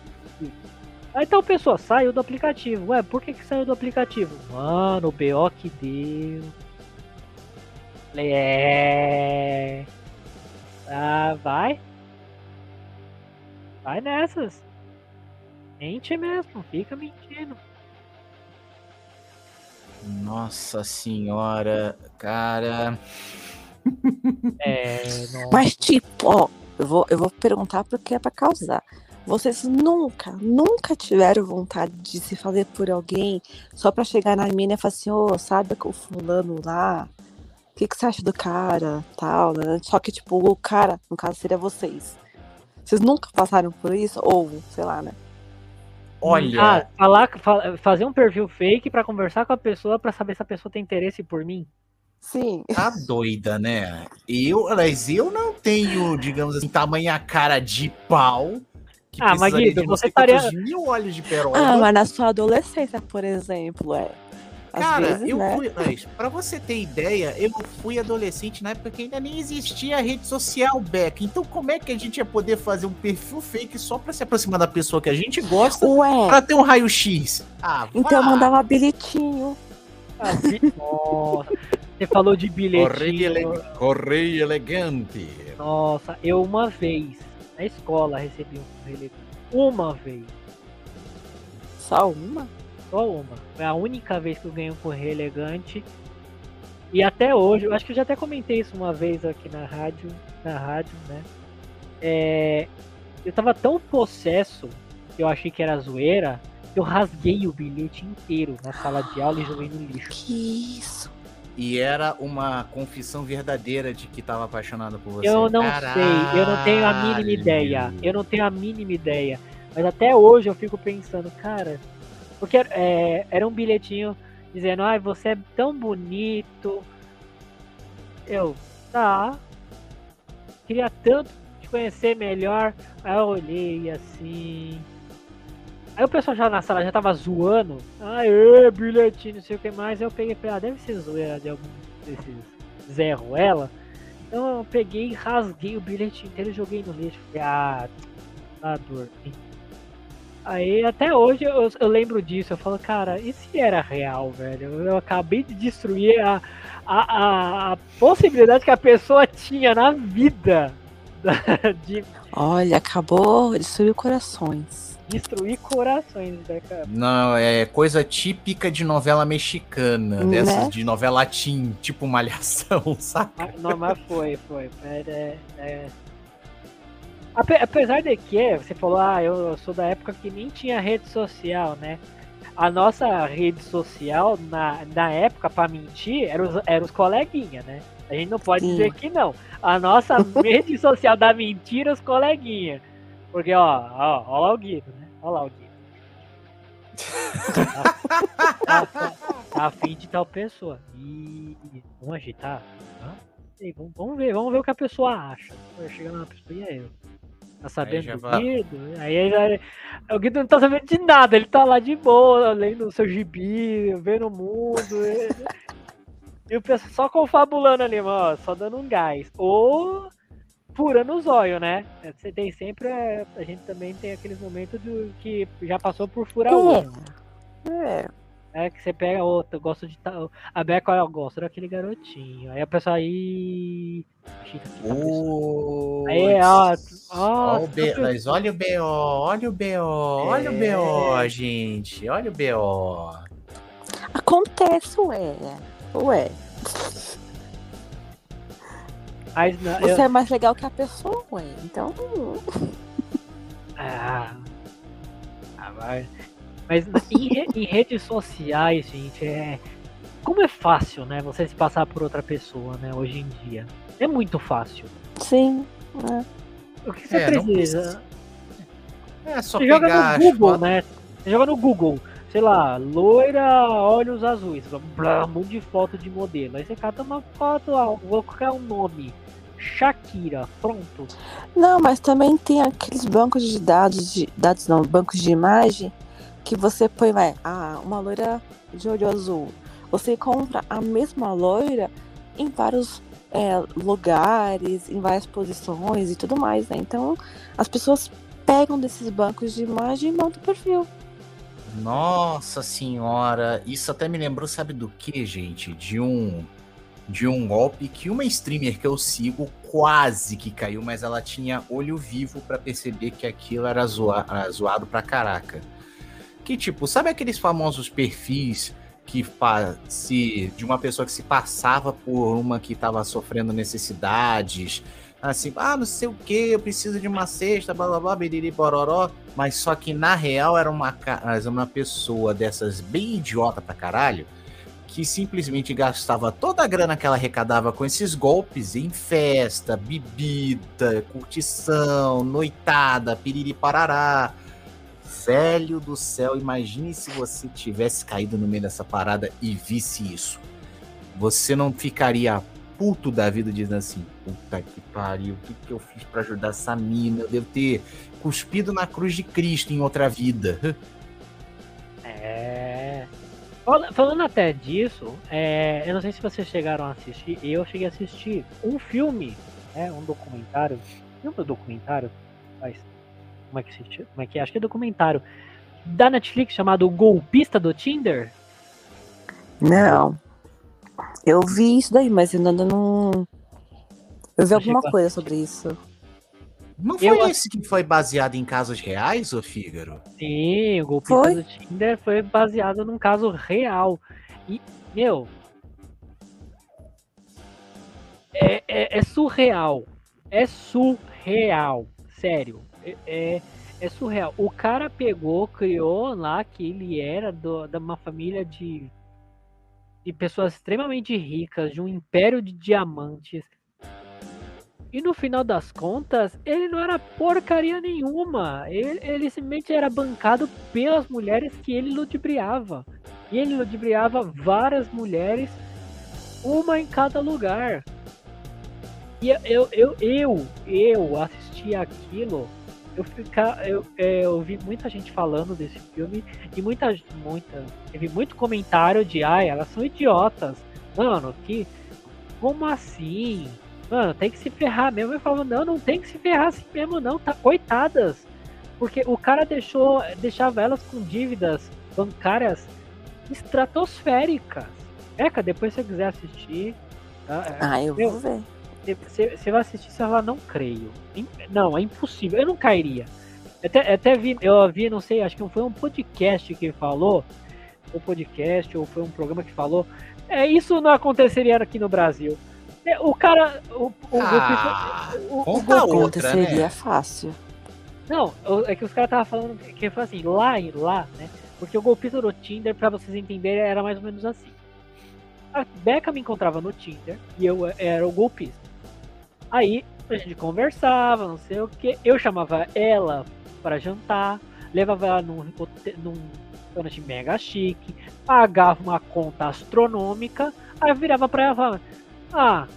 Aí tal pessoa saiu do aplicativo. Ué, por que, que saiu do aplicativo? Mano, o BO que deu. Falei, é. Ah, vai. Vai nessas. Mente mesmo, fica mentindo. Nossa senhora, cara. É, não. Mas, tipo, ó, eu vou, eu vou perguntar porque é pra causar. Vocês nunca, nunca tiveram vontade de se fazer por alguém só pra chegar na mina e falar assim, ô, sabe o fulano lá? O que, que você acha do cara? Tal, né? Só que, tipo, o cara, no caso, seria vocês. Vocês nunca passaram por isso? Ou, sei lá, né? Olha, Ah, falar, fa- fazer um perfil fake pra conversar com a pessoa pra saber se a pessoa tem interesse por mim. Sim. tá doida, né? Eu, mas eu não tenho, digamos assim, tamanha cara de pau. que Ah, não você estaria- mil olhos de. Ah, mas na sua adolescência, por exemplo, é. Cara, vezes, eu né? fui. Mas, pra você ter ideia, eu fui adolescente na época que ainda nem existia a rede social, Beck. Então, como é que a gente ia poder fazer um perfil fake só pra se aproximar da pessoa que a gente gosta Ué, pra ter um raio-x? Ah, então vá. mandava bilhetinho. Ah, Nossa, você falou de Correio, bilhetinho. ele- Correio elegante. Nossa, eu uma vez, na escola, recebi um correio elegante. Uma vez. Só uma? Só uma. Foi a única vez que eu ganhei um correio elegante. E até hoje, eu acho que eu já até comentei isso uma vez aqui na rádio, na rádio, né? É, eu tava tão possesso que eu achei que era zoeira, que eu rasguei o bilhete inteiro na sala de aula e joguei no lixo. Que isso? E era uma confissão verdadeira de que tava apaixonado por você. Eu não sei, eu não tenho a mínima ideia. Eu não tenho a mínima ideia. Mas até hoje eu fico pensando, cara, porque é, era um bilhetinho dizendo, ai, você é tão bonito. Eu, tá. Queria tanto te conhecer melhor. Aí eu olhei assim. Aí o pessoal já na sala já tava zoando. Aê, bilhetinho, não sei o que mais. Aí eu peguei e falei, ah, deve ser zoeira de algum desses Zé Ruela. Então eu peguei, rasguei o bilhete inteiro e joguei no lixo. Falei, ah, tá dor. Aí até hoje eu, eu lembro disso. Eu falo, cara, e se era real, velho? Eu acabei de destruir a, a, a, a possibilidade que a pessoa tinha na vida de Olha, acabou de destruir corações. destruir corações, né, cara? Não, é coisa típica de novela mexicana, Né? dessas de novela teen, tipo malhação? Mas- Não, mas foi, foi. Mas é, é- Ape- Apesar de que, você falou, ah, eu sou da época que nem tinha rede social, né? A nossa rede social, na, na época, pra mentir, era os, era os coleguinha, né? A gente não pode Sim. dizer que não. A nossa rede social da mentira, os coleguinha. Porque, ó, ó, ó lá o Guido, né? Ó lá o Guido. Tá, tá, tá afim de tal pessoa. E vamos agitar? Ei, vamos, vamos ver, vamos ver o que a pessoa acha. Vai chegar lá na pessoa, e aí? Tá sabendo já do vai- Guido? Aí já- o Guido não tá sabendo de nada, ele tá lá de boa, lendo o seu gibi, vendo o mundo. e, e o pessoal só confabulando ali, ó, só dando um gás. Ou furando os olhos, né? Você tem sempre. é, A gente também tem aqueles momentos do, que já passou por furar o olho. É. É que você pega outro, eu gosto de tal. A Beca, eu gosto daquele garotinho. Aí a pessoa aí. Pessoa. Putz. Aí, ó, Ó o ó, B- mas olha o BO, olha o BO, olha o É. BO, gente, olha o BO. Acontece, ué. Ué. Mas não, Você eu, é mais legal que a pessoa, ué. Então. ah, ah, vai. Mas em, re- em redes sociais, gente, é. Como é fácil, né? Você se passar por outra pessoa, né? Hoje em dia. É muito fácil. Sim. O que você É, precisa? É só Você joga pegar no Google, né? Você joga no Google, sei lá, loira, olhos azuis, blá, um monte de foto de modelo. Aí você cata uma foto, ó, vou colocar um nome. Shakira, pronto. Não, mas também tem aqueles bancos de dados, de dados não, bancos de imagem, que você põe, vai, ah, uma loira de olho azul. Você compra a mesma loira em vários é, lugares, em várias posições e tudo mais, né? Então as pessoas pegam desses bancos de imagem e montam o perfil. Nossa senhora, isso até me lembrou, sabe do que, gente? De um de um golpe que uma streamer que eu sigo quase que caiu, mas ela tinha olho vivo para perceber que aquilo era zoa, zoado pra caraca. Que tipo, sabe aqueles famosos perfis que se de uma pessoa que se passava por uma que estava sofrendo necessidades, assim, ah, não sei o que, eu preciso de uma cesta, blá blá blá, biriri bororó, mas só que na real era uma, uma pessoa dessas bem idiota pra caralho, que simplesmente gastava toda a grana que ela arrecadava com esses golpes em festa, bebida, curtição, noitada, piriri parará. Velho do céu, imagine se você tivesse caído no meio dessa parada e visse isso. Você não ficaria puto da vida dizendo assim: puta que pariu, o que, que eu fiz para ajudar essa mina? Eu devo ter cuspido na cruz de Cristo em outra vida. É. Falando até disso, é, eu não sei se vocês chegaram a assistir, eu cheguei a assistir um filme, né, um documentário, é um documentário, mas como é que se como é que é? Acho que é documentário da Netflix chamado Golpista do Tinder. Não. Eu vi isso daí, mas ainda não. Eu vi alguma coisa sobre isso. Não foi eu... esse que foi baseado em casos reais, ô Fígaro? Sim, o golpista foi? do Tinder foi baseado num caso real. E, meu. É, é, é surreal. É surreal. Sério. É, é, surreal. O cara pegou, criou lá que ele era do, de uma família de, de pessoas extremamente ricas, de um império de diamantes e no final das contas, ele não era porcaria nenhuma. Ele, ele simplesmente era bancado pelas mulheres que ele ludibriava. E ele ludibriava várias mulheres, uma em cada lugar. E eu, eu, eu, eu assisti aquilo, eu ficar, eu, é, eu vi muita gente falando desse filme e muita, muita, teve muito comentário de, ai, elas são idiotas. Mano, que, como assim? mano, tem que se ferrar mesmo. Eu falava, não, não tem que se ferrar assim mesmo, não, tá? Coitadas. Porque o cara deixou, deixava elas com dívidas bancárias estratosféricas. Eca, depois se você quiser assistir. Tá? É, ah, eu vou ver. Você, você vai assistir, você vai não creio. Não, é impossível. Eu não cairia. Até, até vi, eu vi, não sei, acho que foi um podcast que falou, ou podcast, ou foi um programa que falou. É, isso não aconteceria aqui no Brasil. É, o cara. O, o, ah, o, o, o outra, né? é fácil. Não, é que os caras estavam falando que foi assim, lá e lá, né? Porque o golpista do Tinder, pra vocês entenderem, era mais ou menos assim. A Becca me encontrava no Tinder e eu era o golpista. Aí a gente conversava, não sei o que. Eu chamava ela para jantar, levava ela num, restaurante mega chique, pagava uma conta astronômica, aí virava pra ela e falava: ah,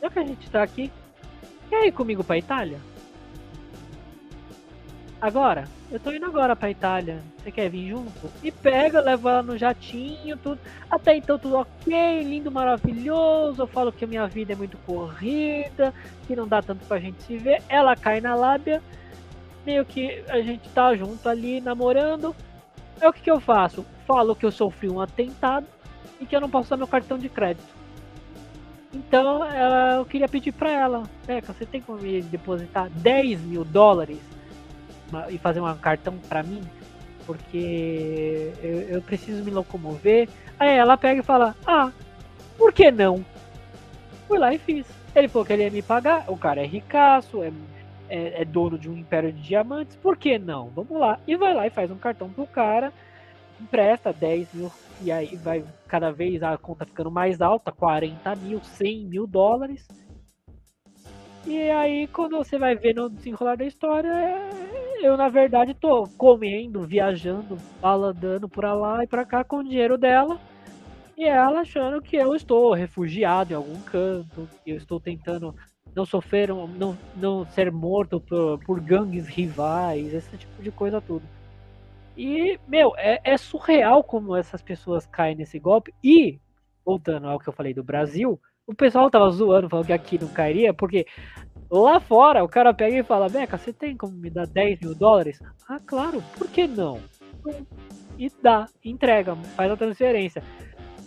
já que a gente tá aqui, quer ir comigo pra Itália? Agora? Eu tô indo agora pra Itália. Você quer vir junto? E pega, leva ela no jatinho, tudo. Até então tudo ok, lindo, maravilhoso. Eu falo que a minha vida é muito corrida, que não dá tanto pra gente se ver. Ela cai na lábia, meio que a gente tá junto ali namorando. É o que, que eu faço? Falo que eu sofri um atentado e que eu não posso usar meu cartão de crédito. Então eu queria pedir para ela, Beca, você tem como me depositar 10 mil dólares e fazer um cartão para mim? Porque eu, eu, preciso me locomover. Aí ela pega e fala, ah, por que não? Fui lá e fiz. Ele falou que ele ia me pagar, o cara é ricaço, é, é, é dono de um império de diamantes, por que não? Vamos lá. E vai lá e faz um cartão pro cara, empresta 10 mil e aí vai cada vez a conta ficando mais alta, 40 mil, 100 mil dólares. E aí, quando você vai ver no desenrolar da história, é, eu na verdade tô comendo, viajando, baladando por lá e pra cá com o dinheiro dela. E ela achando que eu estou refugiado em algum canto, que eu estou tentando não sofrer, não, não ser morto por, por gangues rivais, esse tipo de coisa tudo. E, meu, é, é, surreal como essas pessoas caem nesse golpe. E, voltando ao que eu falei do Brasil, o pessoal tava zoando, falando que aqui não cairia, porque lá fora o cara pega e fala, Beca, você tem como me dar 10 mil dólares? Ah, claro, por que não? E dá, entrega, faz a transferência.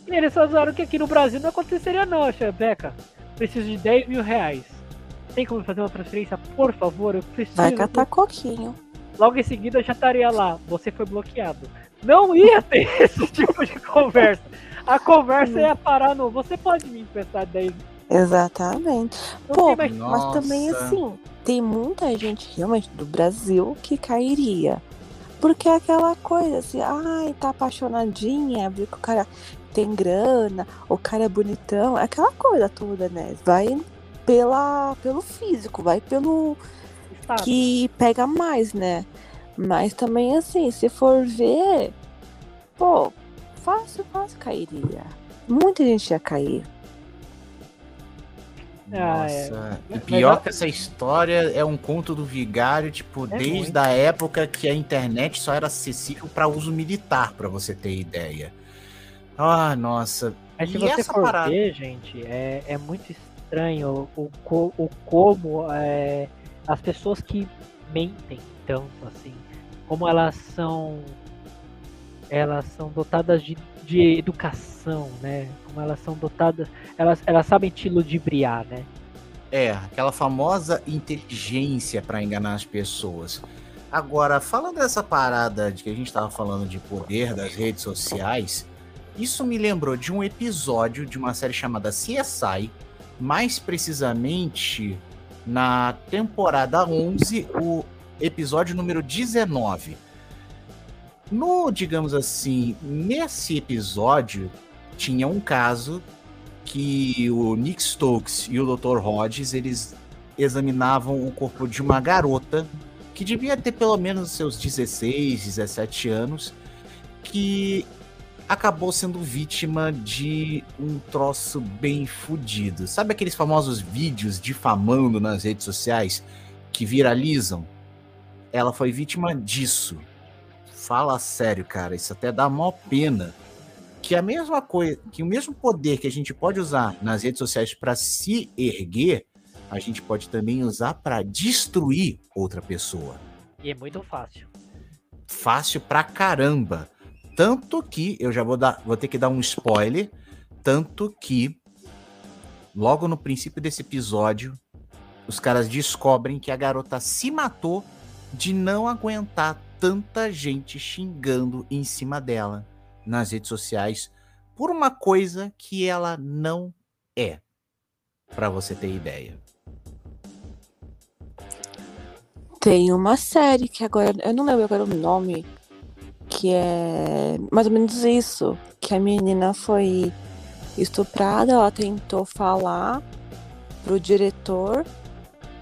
E eles falaram que aqui no Brasil não aconteceria não, Acha, Beca, preciso de 10 mil reais. Tem como fazer uma transferência, por favor? Eu preciso. Vai catar coquinho. Logo em seguida já estaria lá, você foi bloqueado. Não ia ter esse tipo de conversa. A conversa ia parar no. Você pode me emprestar 10 Exatamente. Não Pô, mas também assim, tem muita gente realmente do Brasil que cairia. Porque é aquela coisa assim, ai, tá apaixonadinha, viu que o cara tem grana, o cara é bonitão, é aquela coisa toda, né? Vai pela, pelo físico, vai pelo estado. que pega mais, né? Mas também assim, se for ver, pô, fácil, fácil cairia. Muita gente ia cair. Ah, é. Nossa, e Mas- pior mas- que essa história é um conto do vigário, tipo, É desde muito. a época que a internet só era acessível para uso militar, para você ter ideia. Ah, nossa. Mas se E você essa for parada? ver, gente, é, é muito estranho o, co- o como é, as pessoas que mentem tanto assim, como elas são elas são dotadas de, de educação, né? Como elas são dotadas, elas, elas sabem te ludibriar, né? É, aquela famosa inteligência para enganar as pessoas. Agora, falando dessa parada de que a gente tava falando de poder das redes sociais, isso me lembrou de um episódio de uma série chamada CSI, mais precisamente na temporada 11, o episódio número 19. No, digamos assim, nesse episódio tinha um caso que o Nick Stokes e o Dr. Hodges, eles examinavam o corpo de uma garota que devia ter pelo menos seus 16, 17 anos, que acabou sendo vítima de um troço bem fudido. Sabe aqueles famosos vídeos difamando nas redes sociais que viralizam? Ela foi vítima disso. Fala sério, cara, isso até dá mó pena que a mesma coisa, que o mesmo poder que a gente pode usar nas redes sociais para se erguer, a gente pode também usar para destruir outra pessoa. E é muito fácil. Fácil pra caramba. Tanto que eu já vou dar, vou ter que dar um spoiler, tanto que logo no princípio desse episódio, os caras descobrem que a garota se matou de não aguentar tanta gente xingando em cima dela nas redes sociais por uma coisa que ela não é. Pra você ter ideia. Tem uma série que agora, eu não lembro agora o nome, que é mais ou menos isso, que a menina foi estuprada, ela tentou falar pro diretor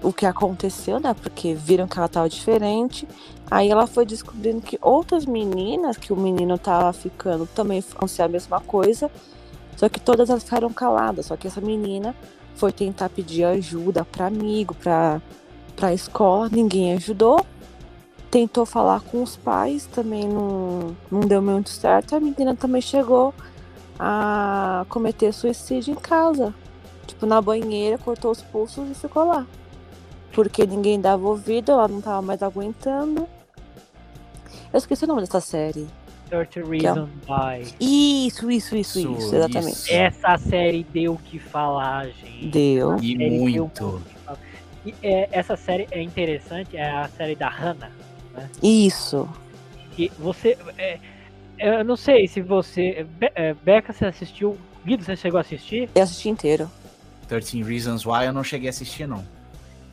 o que aconteceu, né? Porque viram que ela tava diferente. Aí ela foi descobrindo que outras meninas que o menino tava ficando também aconteceu a mesma coisa, só que todas elas ficaram caladas. Só que essa menina foi tentar pedir ajuda para amigo, para para escola, ninguém ajudou. Tentou falar com os pais, também não, não deu muito certo. A menina também chegou a cometer suicídio em casa. Tipo, na banheira, cortou os pulsos e ficou lá. Porque ninguém dava ouvido, ela não tava mais aguentando. Eu esqueci o nome dessa série. 30 Reasons Why. Isso, isso, isso, Isso, isso, exatamente. isso. Essa série deu o que falar, gente. Deu. E deu muito. falar. E é, essa série é interessante, é a série da Hannah. Isso. Que você. é, eu não sei se você. Be- é, Beca, você assistiu. Guido, você chegou a assistir? Eu assisti inteiro. 13 Reasons Why eu não cheguei a assistir, não.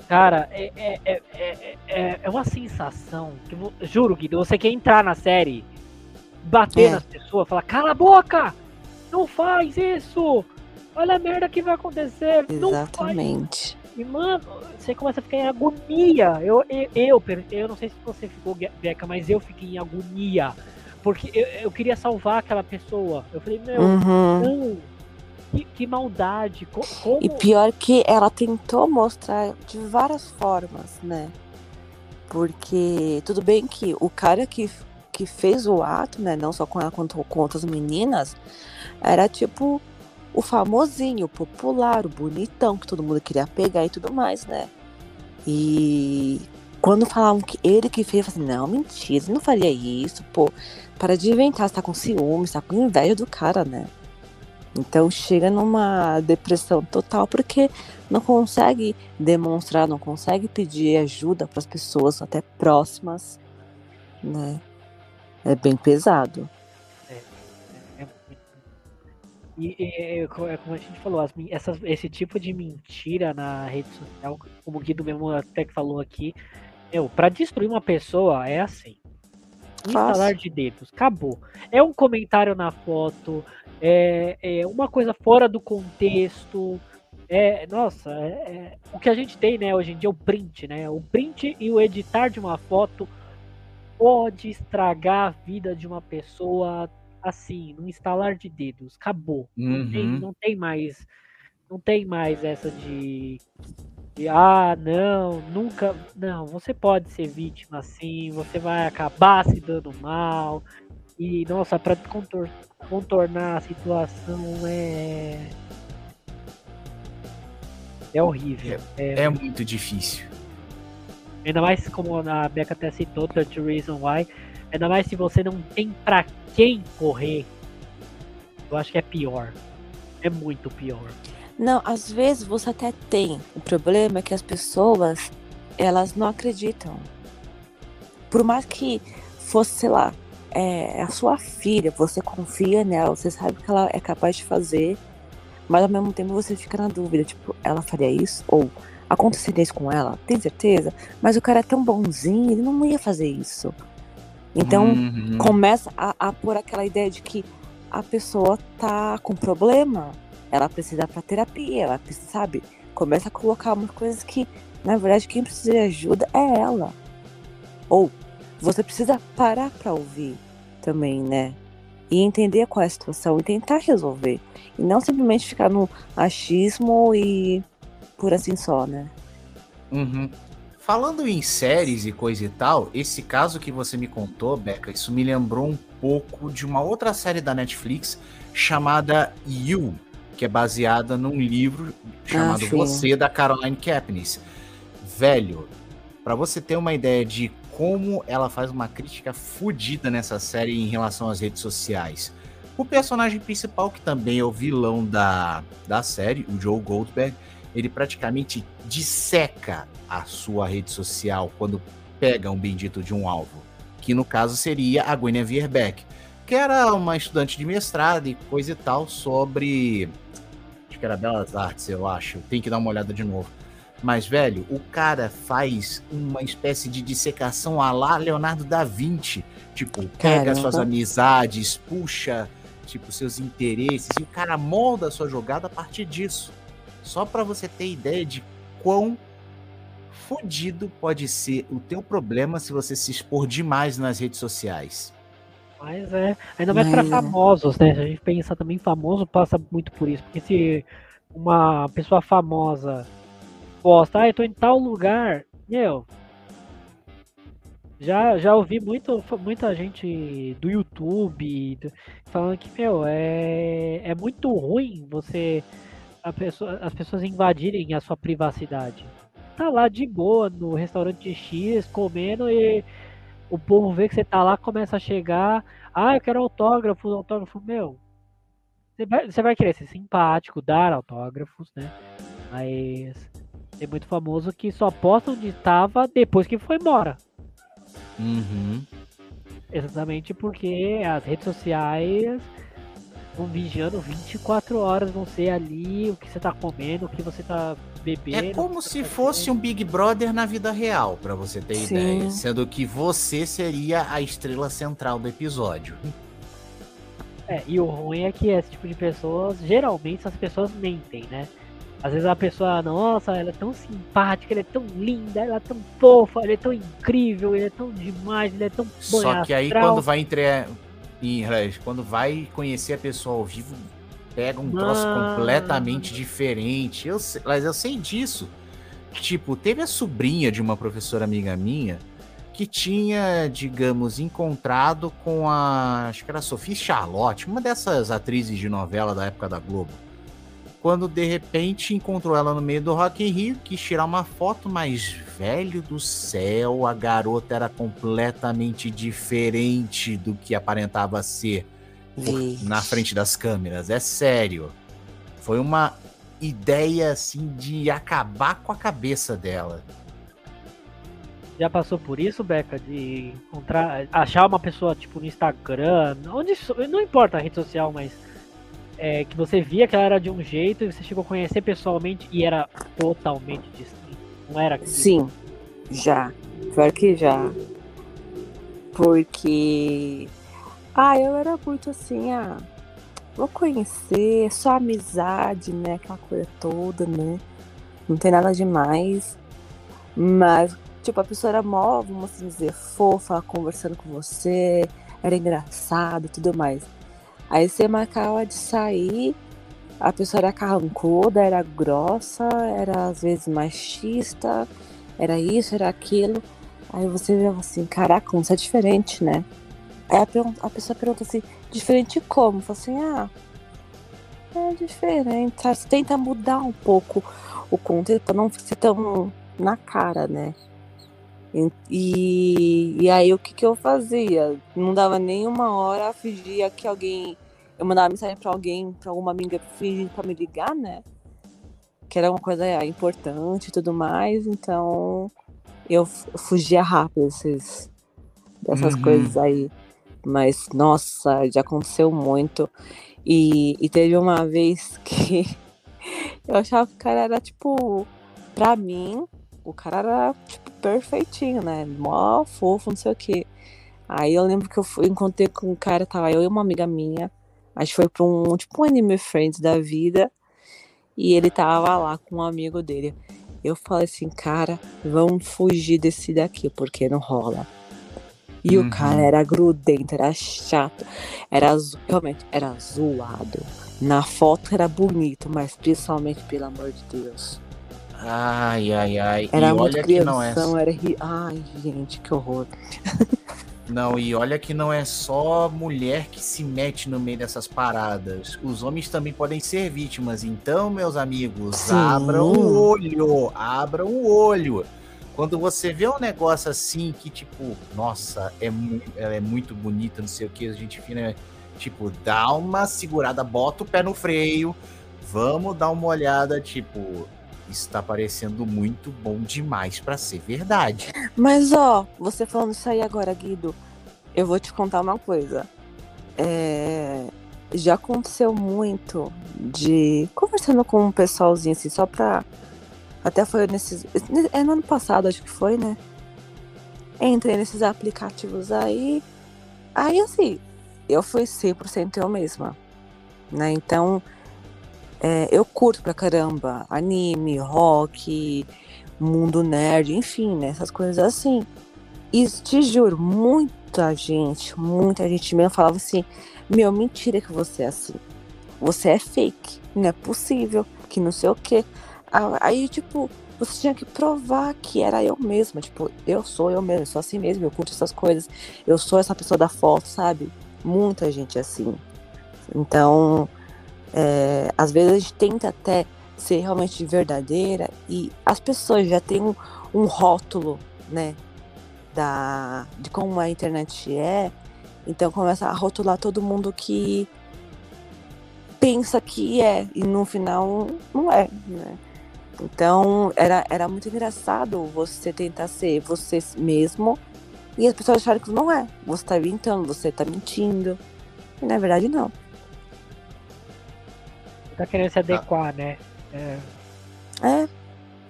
Cara, é, é, é, é, é- é uma sensação. Que, juro, Guido, você quer entrar na série, bater É. nas pessoas, falar: cala a boca! Não faz isso! Olha a merda que vai acontecer! Não faz Exatamente. E, mano, você começa a ficar em agonia. Eu, eu, eu, eu não sei se você ficou, Beca, mas eu fiquei em agonia. Porque eu, eu queria salvar aquela pessoa. Eu falei, meu, Uhum. não. Que, que maldade. co- Como. E pior que ela tentou mostrar de várias formas, né? Porque tudo bem que o cara que, que fez o ato, né? Não só com ela quanto com outras meninas, era tipo o famosinho, o popular, o bonitão, que todo mundo queria pegar e tudo mais, né? E quando falavam que ele que fez, eu falei não, mentira, não faria isso, pô. Para de inventar, você tá com ciúme, você tá com inveja do cara, né? Então chega numa depressão total porque não consegue demonstrar, não consegue pedir ajuda para as pessoas até próximas, né? É bem pesado. É muito- E, e, é é como a gente falou, as essas- esse tipo de mentira na rede social, como o Guido mesmo até que falou aqui, meu, pra destruir uma pessoa é assim. Um Fácil. instalar de dedos, acabou. É um comentário na foto, é, é uma coisa fora do contexto. É, nossa, é- é- o que a gente tem, né, hoje em dia é o print, né? O print e o editar de uma foto pode estragar a vida de uma pessoa assim, num instalar de dedos. Acabou. Não, tem, Uhum. não tem mais. Não tem mais essa de, de. Ah, não, nunca. Não, você pode ser vítima assim, você vai acabar se dando mal. E, nossa, pra contor- contornar a situação é. É horrível. É muito difícil. Ainda mais como a Becca até citou, 30 Reason Why. Ainda mais se você não tem pra quem correr. Eu acho que é pior. É muito pior. Não, às vezes você até tem. O problema é que as pessoas, elas não acreditam. Por mais que fosse, sei lá, é a sua filha, você confia nela, você sabe que ela é capaz de fazer, mas ao mesmo tempo você fica na dúvida, tipo, ela faria isso? Ou aconteceria isso com ela? Tem certeza? Mas o cara é tão bonzinho, ele não ia fazer isso. Então, Uhum. começa a, a pôr aquela ideia de que a pessoa tá com problema, ela precisa pra terapia, ela precisa, sabe? Começa a colocar umas coisas que, na verdade, quem precisa de ajuda é ela. Ou você precisa parar pra ouvir também, né? E entender qual é a situação e tentar resolver. E não simplesmente ficar no achismo e por assim só, né? Uhum. Falando em séries e coisa e tal, esse caso que você me contou, Beca, isso me lembrou um pouco de uma outra série da Netflix chamada You, que é baseada num livro chamado sim. Você, da Caroline Kepnes. Velho, pra você ter uma ideia de como ela faz uma crítica fodida nessa série em relação às redes sociais. O personagem principal, que também é o vilão da, da série, o Joe Goldberg, ele praticamente disseca a sua rede social quando pega um bendito de um alvo, que no caso seria a Guinevere Beck, que era uma estudante de mestrado e coisa e tal sobre acho que era Belas Artes, eu acho. Tem que dar uma olhada de novo. Mas, velho, o cara faz uma espécie de dissecação a lá Leonardo da Vinci. Tipo, pega Caramba. suas amizades, puxa, tipo, seus interesses, e o cara molda a sua jogada a partir disso. Só pra você ter ideia de quão fodido pode ser o teu problema se você se expor demais nas redes sociais. Mas é. Ainda mais é. famosos, né? Se a gente pensar também, famoso passa muito por isso. Porque se uma pessoa famosa posta, ah, eu tô em tal lugar, meu. Já, já ouvi muito, muita gente do YouTube do- falando que, meu, é, é muito ruim você. pessoa- as pessoas invadirem a sua privacidade. Tá lá de boa no restaurante X comendo e o povo vê que você tá lá, começa a chegar. Ah, eu quero autógrafo, autógrafo, meu. Você vai, você vai querer ser simpático, dar autógrafos, né? Mas tem muito famoso que só posta onde estava depois que foi embora. Uhum. Exatamente porque as redes sociais vão vigiando 24 horas, vão ser ali o que você tá comendo, o que você tá bebendo. É como que se tá fosse um Big Brother na vida real, pra você ter Sim. ideia. Sendo que você seria a estrela central do episódio. É, e o ruim é que esse tipo de pessoas, geralmente essas pessoas mentem, né? Às vezes a pessoa, nossa, ela é tão simpática, ela é tão linda, ela é tão fofa, ela é tão incrível, ele é tão demais, ele é tão Só que aí quando vai entre em- quando vai conhecer a pessoa ao vivo, pega um troço completamente diferente. Eu mas eu sei disso. Tipo, teve a sobrinha de uma professora amiga minha que tinha, digamos, encontrado com a, acho que era a Sophie Charlotte, uma dessas atrizes de novela da época da Globo. Quando de repente encontrou ela no meio do Rock in Rio, quis tirar uma foto, mas velho do céu, a garota era completamente diferente do que aparentava ser por- na frente das câmeras. É sério. Foi uma ideia assim de acabar com a cabeça dela. Já passou por isso, Beca? De encontrar, achar uma pessoa tipo no Instagram, onde não importa a rede social, mas é, que você via que ela era de um jeito e você chegou a conhecer pessoalmente e era totalmente distinto. Não era aquilo. Sim, já. Pior que já. Porque. Ah, eu era muito assim, ah. Vou conhecer, só amizade, né? Aquela coisa toda, né? Não tem nada demais. Mas, tipo, a pessoa era mó, vamos assim dizer, fofa, conversando com você, era engraçado e tudo mais. Aí você marcava de sair, a pessoa era carrancuda, era grossa, era às vezes machista, era isso, era aquilo. Aí você virava assim, caraca, você é diferente, né? Aí a, a pessoa pergunta assim, diferente como? Fala assim, ah, é diferente, sabe? Você tenta mudar um pouco o contexto pra não ser tão na cara, né? E, e, aí o que que eu fazia? Não dava nem uma hora, fingia que alguém. Eu mandava mensagem pra alguém, pra alguma amiga fingindo pra me ligar, né? Que era uma coisa importante e tudo mais, então eu fu- fugia rápido desses, dessas Uhum. coisas aí. Mas, nossa, já aconteceu muito. E, e teve uma vez que eu achava que o cara era, tipo, pra mim, o cara era, tipo, perfeitinho, né? Mó fofo, não sei o quê. Aí eu lembro que eu fui, encontrei com um cara, tava eu e uma amiga minha. Que foi pra um, tipo, um anime friends da vida. E ele tava lá com um amigo dele. Eu falei assim, cara, vamos fugir desse daqui, porque não rola. E Uhum. o cara era grudento, era chato, era realmente era zoado. Na foto era bonito, mas principalmente, pelo amor de Deus. Ai, ai, ai. Era e muito olha que não é. crianção, era. Ai, gente, que horror. Não, e olha que não é só mulher que se mete no meio dessas paradas. Os homens também podem ser vítimas. Então, meus amigos, Sim. abram o olho. Abram o olho. Quando você vê um negócio assim que, tipo, nossa, é, ela é muito bonita, não sei o que, a gente fina, tipo, dá uma segurada, bota o pé no freio, vamos dar uma olhada, tipo, isso tá parecendo muito bom demais pra ser verdade. Mas ó, você falando isso aí agora, Guido, eu vou te contar uma coisa. É, Já aconteceu muito de. Conversando com um pessoalzinho assim, só pra. Até foi nesses. É no ano passado, acho que foi, né? Entrei nesses aplicativos aí. Aí assim, eu fui 100% eu mesma. Né? Então, é, eu curto pra caramba anime, rock, mundo nerd, enfim, né? Essas coisas assim. E te juro, muita gente, muita gente mesmo falava assim: Meu, mentira que você é assim. Você é fake. Não é possível. Que não sei o quê. Aí, tipo, você tinha que provar que era eu mesma. Tipo, eu sou eu mesma, eu sou assim mesmo, eu curto essas coisas. Eu sou essa pessoa da foto, sabe? Muita gente é assim. Então, é, às vezes a gente tenta até ser realmente verdadeira e as pessoas já têm um, um rótulo, né? Da, de como a internet é. Então começa a rotular todo mundo que pensa que é e no final não é, né? Então era, era muito engraçado você tentar ser você mesmo e as pessoas acharem que não é. Você tá inventando, você tá mentindo. E na verdade não. Tá querendo se adequar, né? É, É,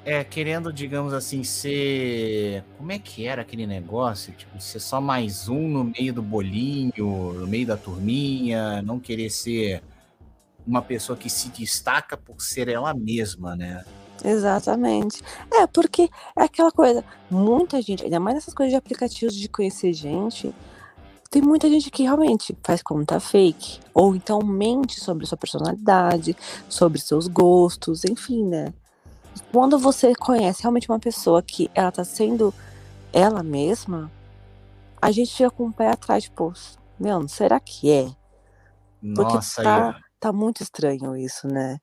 É, querendo, digamos assim, ser. Como é que era aquele negócio? Tipo, ser só mais um no meio do bolinho, no meio da turminha, não querer ser uma pessoa que se destaca por ser ela mesma, né? Exatamente. É, porque é aquela coisa, muita gente, ainda mais essas coisas de aplicativos de conhecer gente, tem muita gente que realmente faz conta fake, ou então mente sobre sua personalidade, sobre seus gostos, enfim, né? Quando você conhece realmente uma pessoa que ela tá sendo ela mesma, a gente fica com o pé atrás, tipo, meu, será que é? Porque Nossa, tá, eu- tá muito estranho isso, né?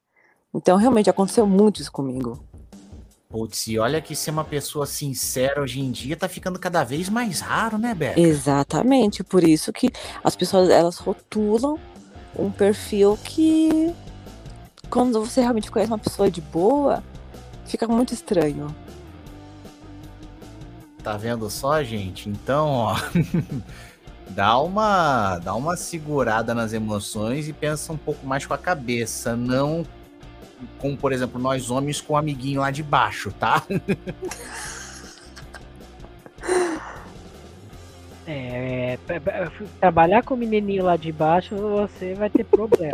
Então, realmente, aconteceu muito isso comigo. Putz, e olha que ser uma pessoa sincera hoje em dia tá ficando cada vez mais raro, né, Beca? Exatamente, por isso que as pessoas elas rotulam um perfil que quando você realmente conhece uma pessoa de boa, fica muito estranho. Tá vendo só, gente? Então, ó, dá uma dá uma segurada nas emoções e pensa um pouco mais com a cabeça, não como, por exemplo, nós homens com o amiguinho lá de baixo, tá? É, pra- pra- trabalhar com o menininho lá de baixo, você vai ter problema.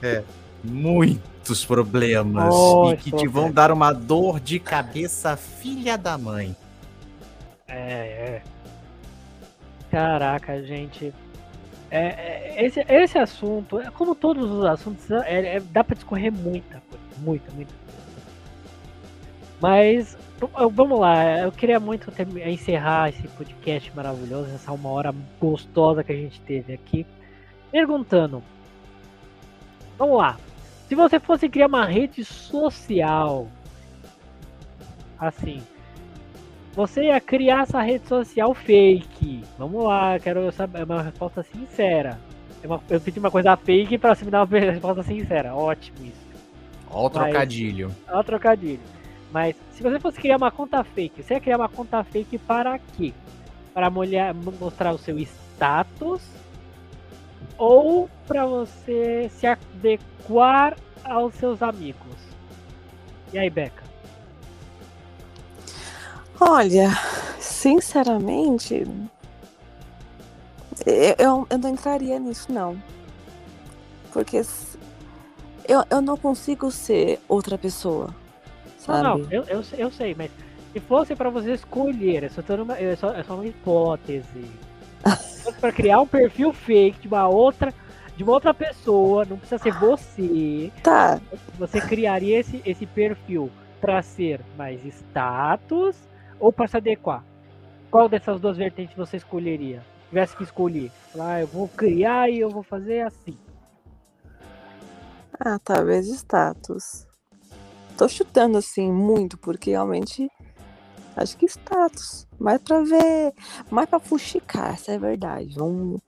Muitos problemas Muitos e que te vão problemas. dar uma dor de cabeça, filha da mãe. É, é. Caraca, gente. É, é, esse, esse assunto, é como todos os assuntos, é, é- dá pra discorrer muita coisa. Muita, muita coisa. Mas, vamos lá, eu queria muito termi- encerrar esse podcast maravilhoso, essa uma hora gostosa que a gente teve aqui, perguntando. Vamos lá. Se você fosse criar uma rede social, assim, você ia criar essa rede social fake. Vamos lá, quero saber uma resposta sincera. É eu pedi uma coisa fake pra você me dar uma resposta sincera. Ótimo isso. Ó o Mas- trocadilho. É um trocadilho. Mas se você fosse criar uma conta fake, você ia criar uma conta fake para quê? Para mostrar o seu status ou para você se adequar aos seus amigos? E aí, Beca? Olha, sinceramente, eu, eu, eu não entraria nisso, não. Porque eu, eu não consigo ser outra pessoa, sabe? Não, não, eu, eu, sei- eu sei, mas se fosse para você escolher, é só, uma, é só, é só uma hipótese. Se fosse para criar um perfil fake de uma outra, de uma outra pessoa, não precisa ser você. Tá, Você criaria esse, esse perfil para ser mais status ou para se adequar? Qual dessas duas vertentes você escolheria? Se tivesse que escolher, falar, ah, eu vou criar e eu vou fazer assim. ah, talvez status. Tô chutando assim muito, porque realmente acho que status. Mais pra ver, mais pra fuxicar, essa é a verdade. Vamos,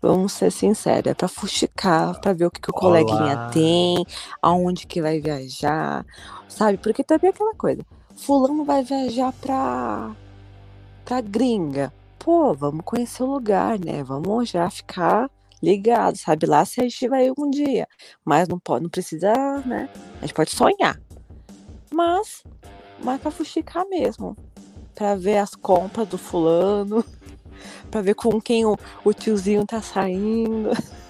vamos ser sinceros, é pra fuxicar, pra ver o que, que o Olá. coleguinha tem, aonde que vai viajar, sabe? Porque também é aquela coisa, fulano vai viajar pra, pra gringa. Pô, vamos conhecer o lugar, né? Vamos já ficar ligado, sabe? Lá se a gente vai um dia. Mas não pode, não precisa, né? A gente pode sonhar. Mas, pra fuxicar mesmo. Pra ver as compras do fulano. Pra ver com quem o, o tiozinho tá saindo.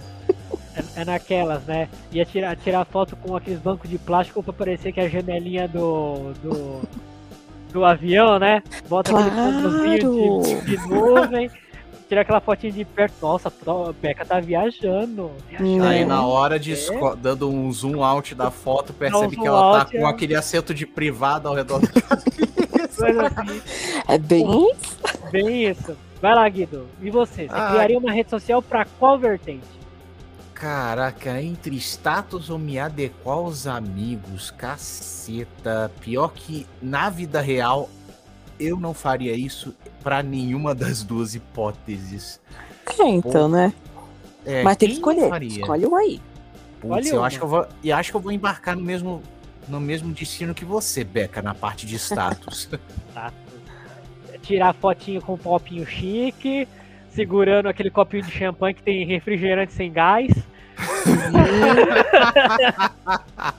É, é naquelas, né? Ia tirar, tirar foto com aqueles bancos de plástico pra parecer que é a janelinha do. do, do avião, né? Bota aquele fundo de, de nuvem. Tira aquela fotinha de perto. Nossa, a Beca tá viajando. viajando. Aí na hora de É. dando um zoom out da foto, percebe que ela tá com é. aquele assento de privado ao redor. Coisa assim. É bem isso. Bem isso. Vai lá, Guido. E você? Você Ah. criaria uma rede social pra qual vertente? Caraca, entre status ou me adequar aos amigos, caceta. Pior que na vida real, eu não faria isso pra nenhuma das duas hipóteses. É, então, né? É, Mas tem que escolher. faria? Escolhe um aí. Putz, eu uma. acho que eu vou, e acho que eu vou embarcar no mesmo, no mesmo destino que você, Beca, na parte de status. Tá. Tirar fotinho com um copinho chique, segurando aquele copinho de champanhe que tem refrigerante sem gás.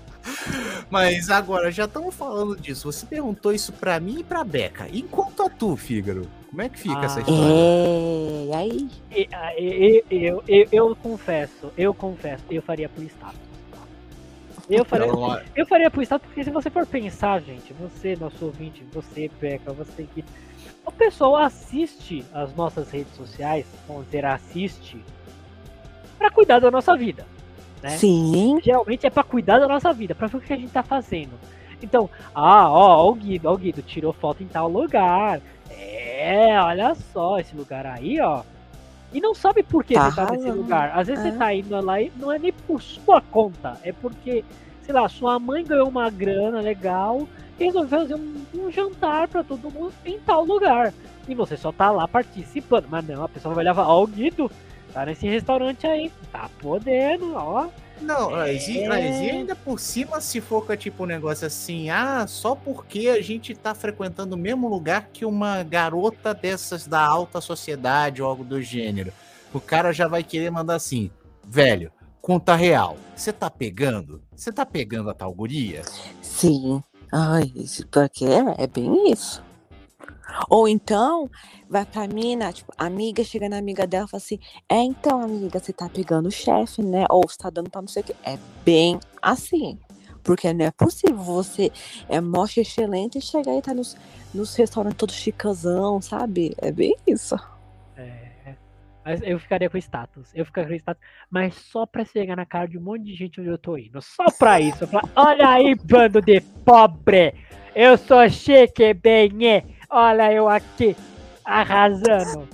Mas agora, já estamos falando disso. Você perguntou isso pra mim e pra Beca. E quanto a tu, Fígaro? Como é que fica Ah. essa história? É, e aí? E- a- e- e- Eu, eu, eu confesso, eu confesso, eu faria pro status. Eu faria, Então, eu faria pro status porque se você for pensar, gente, você, nosso ouvinte, você, Beca, você que. O pessoal assiste as nossas redes sociais, vamos dizer, assiste, pra cuidar da nossa vida. Né? Sim. geralmente é pra cuidar da nossa vida, pra ver o que a gente tá fazendo. Então, ah, ó, ó o Guido, ó o Guido, tirou foto em tal lugar. É, olha só, esse lugar aí, ó. E não sabe por que Tá você tá nesse lugar. Às vezes É. você tá indo lá e não é nem por sua conta, é porque sei lá, sua mãe ganhou uma grana legal resolveu fazer um, um jantar pra todo mundo em tal lugar. E você só tá lá participando. Mas não, a pessoa vai falar, ó, o Guido tá nesse restaurante aí, tá podendo, ó. Não, É. mas e, mas e ainda por cima, se for que é tipo um negócio assim, ah, só porque a gente tá frequentando o mesmo lugar que uma garota dessas da alta sociedade ou algo do gênero, o cara já vai querer mandar assim, velho, conta real, você tá pegando? Você tá pegando a tal guria? Sim. Ai, isso- porque é, é bem isso. Ou então, vai pra mina, tipo, amiga chega na amiga dela e fala assim: É, então, amiga, você tá pegando o chefe, né? Ou você tá dando pra não sei o quê. É bem assim. Porque não é possível você é mó excelente e chegar e tá nos, nos restaurantes todo chicazão, sabe? É bem isso. É, mas eu ficaria com status. Eu ficaria com status, mas só pra chegar na cara de um monte de gente onde eu tô indo. Só pra isso. Eu falar, olha aí, bando de pobre! Eu sou chique, bem, é. Olha eu aqui, arrasando.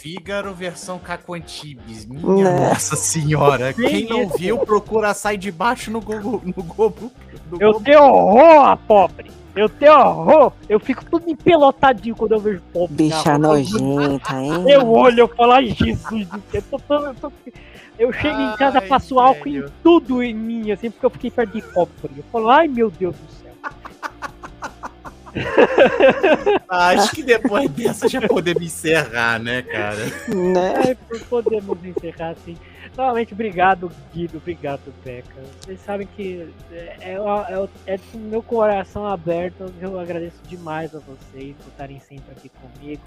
Fígaro versão Caco Antibes, minha Né? nossa senhora, Que quem não isso? viu, procura sai de baixo no Google, no Google, no Eu Google. tenho horror a pobre. Eu tenho horror. Eu fico tudo empelotadinho quando eu vejo pobre. Bicha nojenta, hein? Eu olho e falo, ai Jesus do céu, eu, tô eu, tô- eu chego em casa, Ai, passo álcool em tudo em mim, assim, porque eu fiquei perto de pobre. Eu falo, ai meu Deus do céu. Acho que depois dessa já podemos encerrar, né, cara? Né? Ai, por- podemos encerrar assim. Novamente, obrigado, Guido, obrigado, Beca. Vocês sabem que é, é, é, é com o meu coração aberto, eu agradeço demais a vocês por estarem sempre aqui comigo.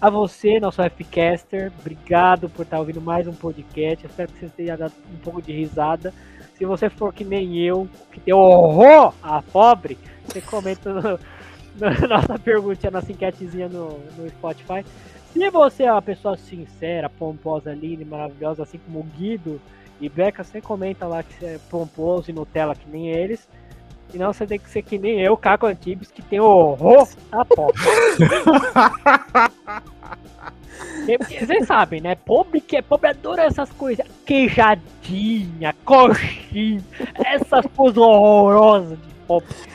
A você, nosso Fcaster, obrigado por estar ouvindo mais um podcast. Espero que você tenha dado um pouco de risada. Se você for que nem eu, que tem horror a pobre, você comenta no, na nossa perguntinha, nossa enquetezinha no, no Spotify. Se você é uma pessoa sincera, pomposa, linda e maravilhosa, assim como o Guido e Beca, você comenta lá que você é pomposo e Nutella que nem eles. Senão você tem que ser que nem eu, Caco Antibes, que tem horror a. Porque Vocês sabem, né? Pobre que é pobre adora essas coisas. Queijadinha, coxinha, essas coisas horrorosas de.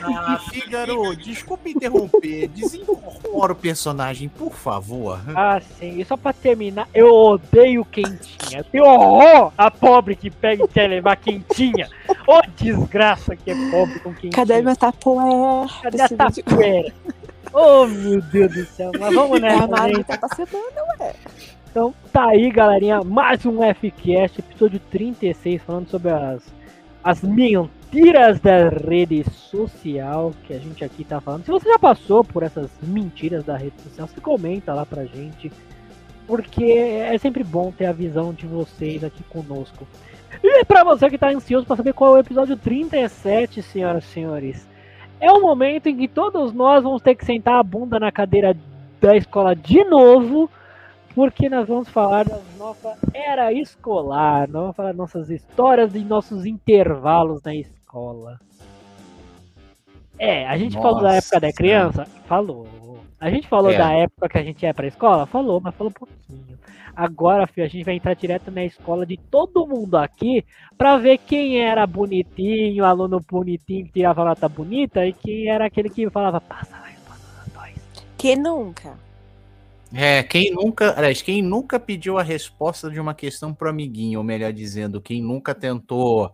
Ah, Fígaro, desculpa interromper, desincorpora o personagem, por favor. Ah, sim. E só pra terminar, eu odeio quentinha. Eu tenho horror a pobre que pega e quer levar quentinha. Ô desgraça que é pobre com quentinha. Cadê meu tapoé? Cadê a tapuera? Oh, meu Deus do céu. Mas vamos nessa, a Mari gente. tá semana. Então tá aí, galerinha. Mais um Fcast, episódio 36, falando sobre as, as mentiras da rede social que a gente aqui tá falando. Se você já passou por essas mentiras da rede social, você comenta lá pra gente. Porque é sempre bom ter a visão de vocês aqui conosco. E pra você que tá ansioso pra saber qual é o episódio 37, senhoras e senhores, é o momento em que todos nós vamos ter que sentar a bunda na cadeira da escola de novo porque nós vamos falar da nossa era escolar, nós vamos falar nossas histórias e nossos intervalos na escola. É, a gente falou da Nossa época da criança? Falou. A gente falou É. da época que a gente ia pra escola? Falou, mas falou um pouquinho. Agora, filho, a gente vai entrar direto na escola de todo mundo aqui pra ver quem era bonitinho, aluno bonitinho que tirava nota bonita e quem era aquele que falava, passa, dois. Que nunca. É, quem nunca, aliás, quem nunca pediu a resposta de uma questão pro amiguinho, ou melhor dizendo, quem nunca tentou,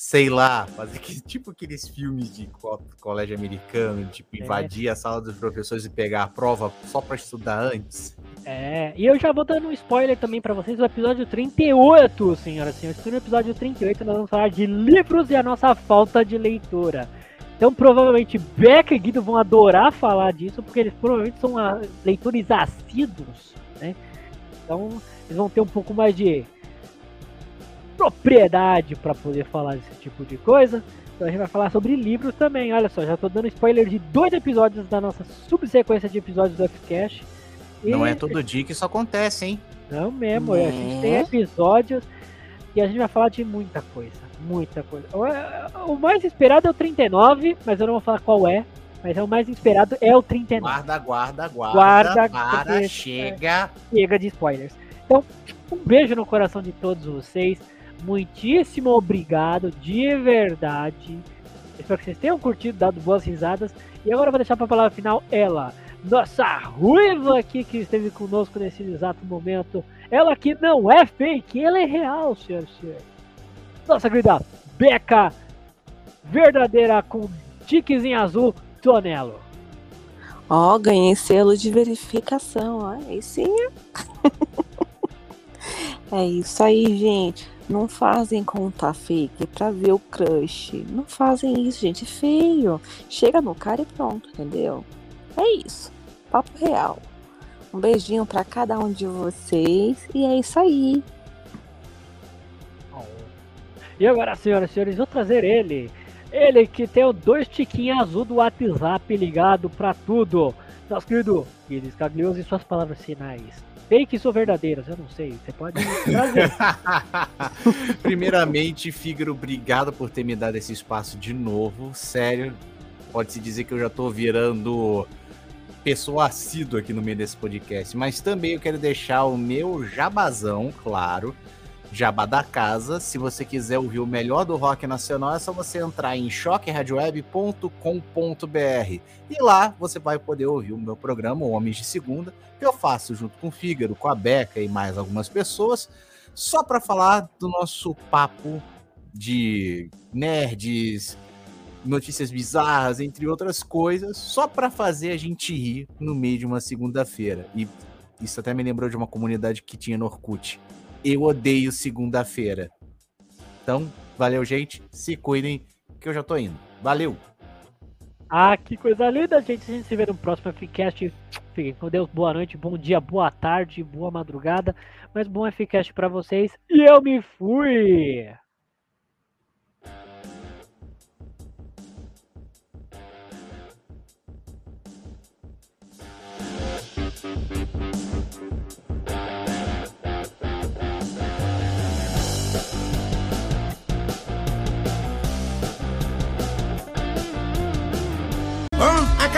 sei lá, fazer que, tipo aqueles filmes de co- colégio americano, tipo, É. invadir a sala dos professores e pegar a prova só pra estudar antes. É, e eu já vou dando um spoiler também pra vocês do episódio 38, senhoras e senhores. No episódio 38 nós vamos falar de livros e a nossa falta de leitura. Então provavelmente Beca e Guido vão adorar falar disso, porque eles provavelmente são ah, leitores assíduos, né? Então eles vão ter um pouco mais de propriedade para poder falar desse tipo de coisa. Então a gente vai falar sobre livros também. Olha só, já tô dando spoiler de dois episódios da nossa subsequência de episódios do Fcash. Não E- é todo dia que isso acontece, hein? não mesmo, a gente Né? tem episódios e a gente vai falar de muita coisa. Muita coisa. O, mais esperado é o 39, mas eu não vou falar qual é. Mas é o mais esperado é o 39. Guarda, guarda, guarda. Guarda, para, porque- chega. Chega de spoilers. Então, um beijo no coração de todos vocês. Muitíssimo obrigado, de verdade. Espero que vocês tenham curtido, dado boas risadas. E agora eu vou deixar para a palavra final ela, nossa ruiva aqui que esteve conosco nesse exato momento. Ela que não é fake, ela é real, senhoras e senhores. Nossa querida Beca, verdadeira com tiquezinho azul, Tonelo. Ó, oh, ganhei selo de verificação, ó. Aí sim. é isso aí, gente. Não fazem conta fake pra ver o crush. Não fazem isso, gente. É feio. Chega no cara e pronto, entendeu? É isso. Papo real. Um beijinho para cada um de vocês. E é isso aí. E agora, senhoras e senhores, vou trazer ele. Ele que tem o dois tiquinhos azul do WhatsApp ligado para tudo. Nosso querido Guilherme Caglioso e suas palavras finais. Fakes ou verdadeiras? Eu não sei. Você pode trazer. Primeiramente, Fígaro, obrigado por ter me dado esse espaço de novo. Sério, pode-se dizer que eu já tô virando pessoa assídua aqui no meio desse podcast. Mas também eu quero deixar o meu jabazão, claro Jabá da Casa. Se você quiser ouvir o melhor do rock nacional, é só você entrar em choqueradioweb.com.br. E lá você vai poder ouvir o meu programa, Homens de Segunda, que eu faço junto com o Fígaro, com a Beca e mais algumas pessoas, só para falar do nosso papo de nerds, notícias bizarras, entre outras coisas, só para fazer a gente rir no meio de uma segunda-feira. E isso até me lembrou de uma comunidade que tinha no Orkut eu odeio segunda-feira. Então, valeu, gente. Se cuidem, que eu já tô indo. Valeu! Ah, que coisa linda, gente. A gente se vê no próximo Ficast. Fiquem com Deus. Boa noite, bom dia, boa tarde, boa madrugada. Mas bom Ficast para vocês. E eu me fui!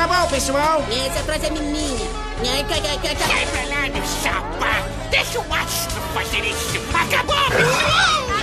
Acabou, pessoal! Essa frase é minha. Sai pra lá, meu chapa! Deixa o macho fazer isso! Acabou, pessoal!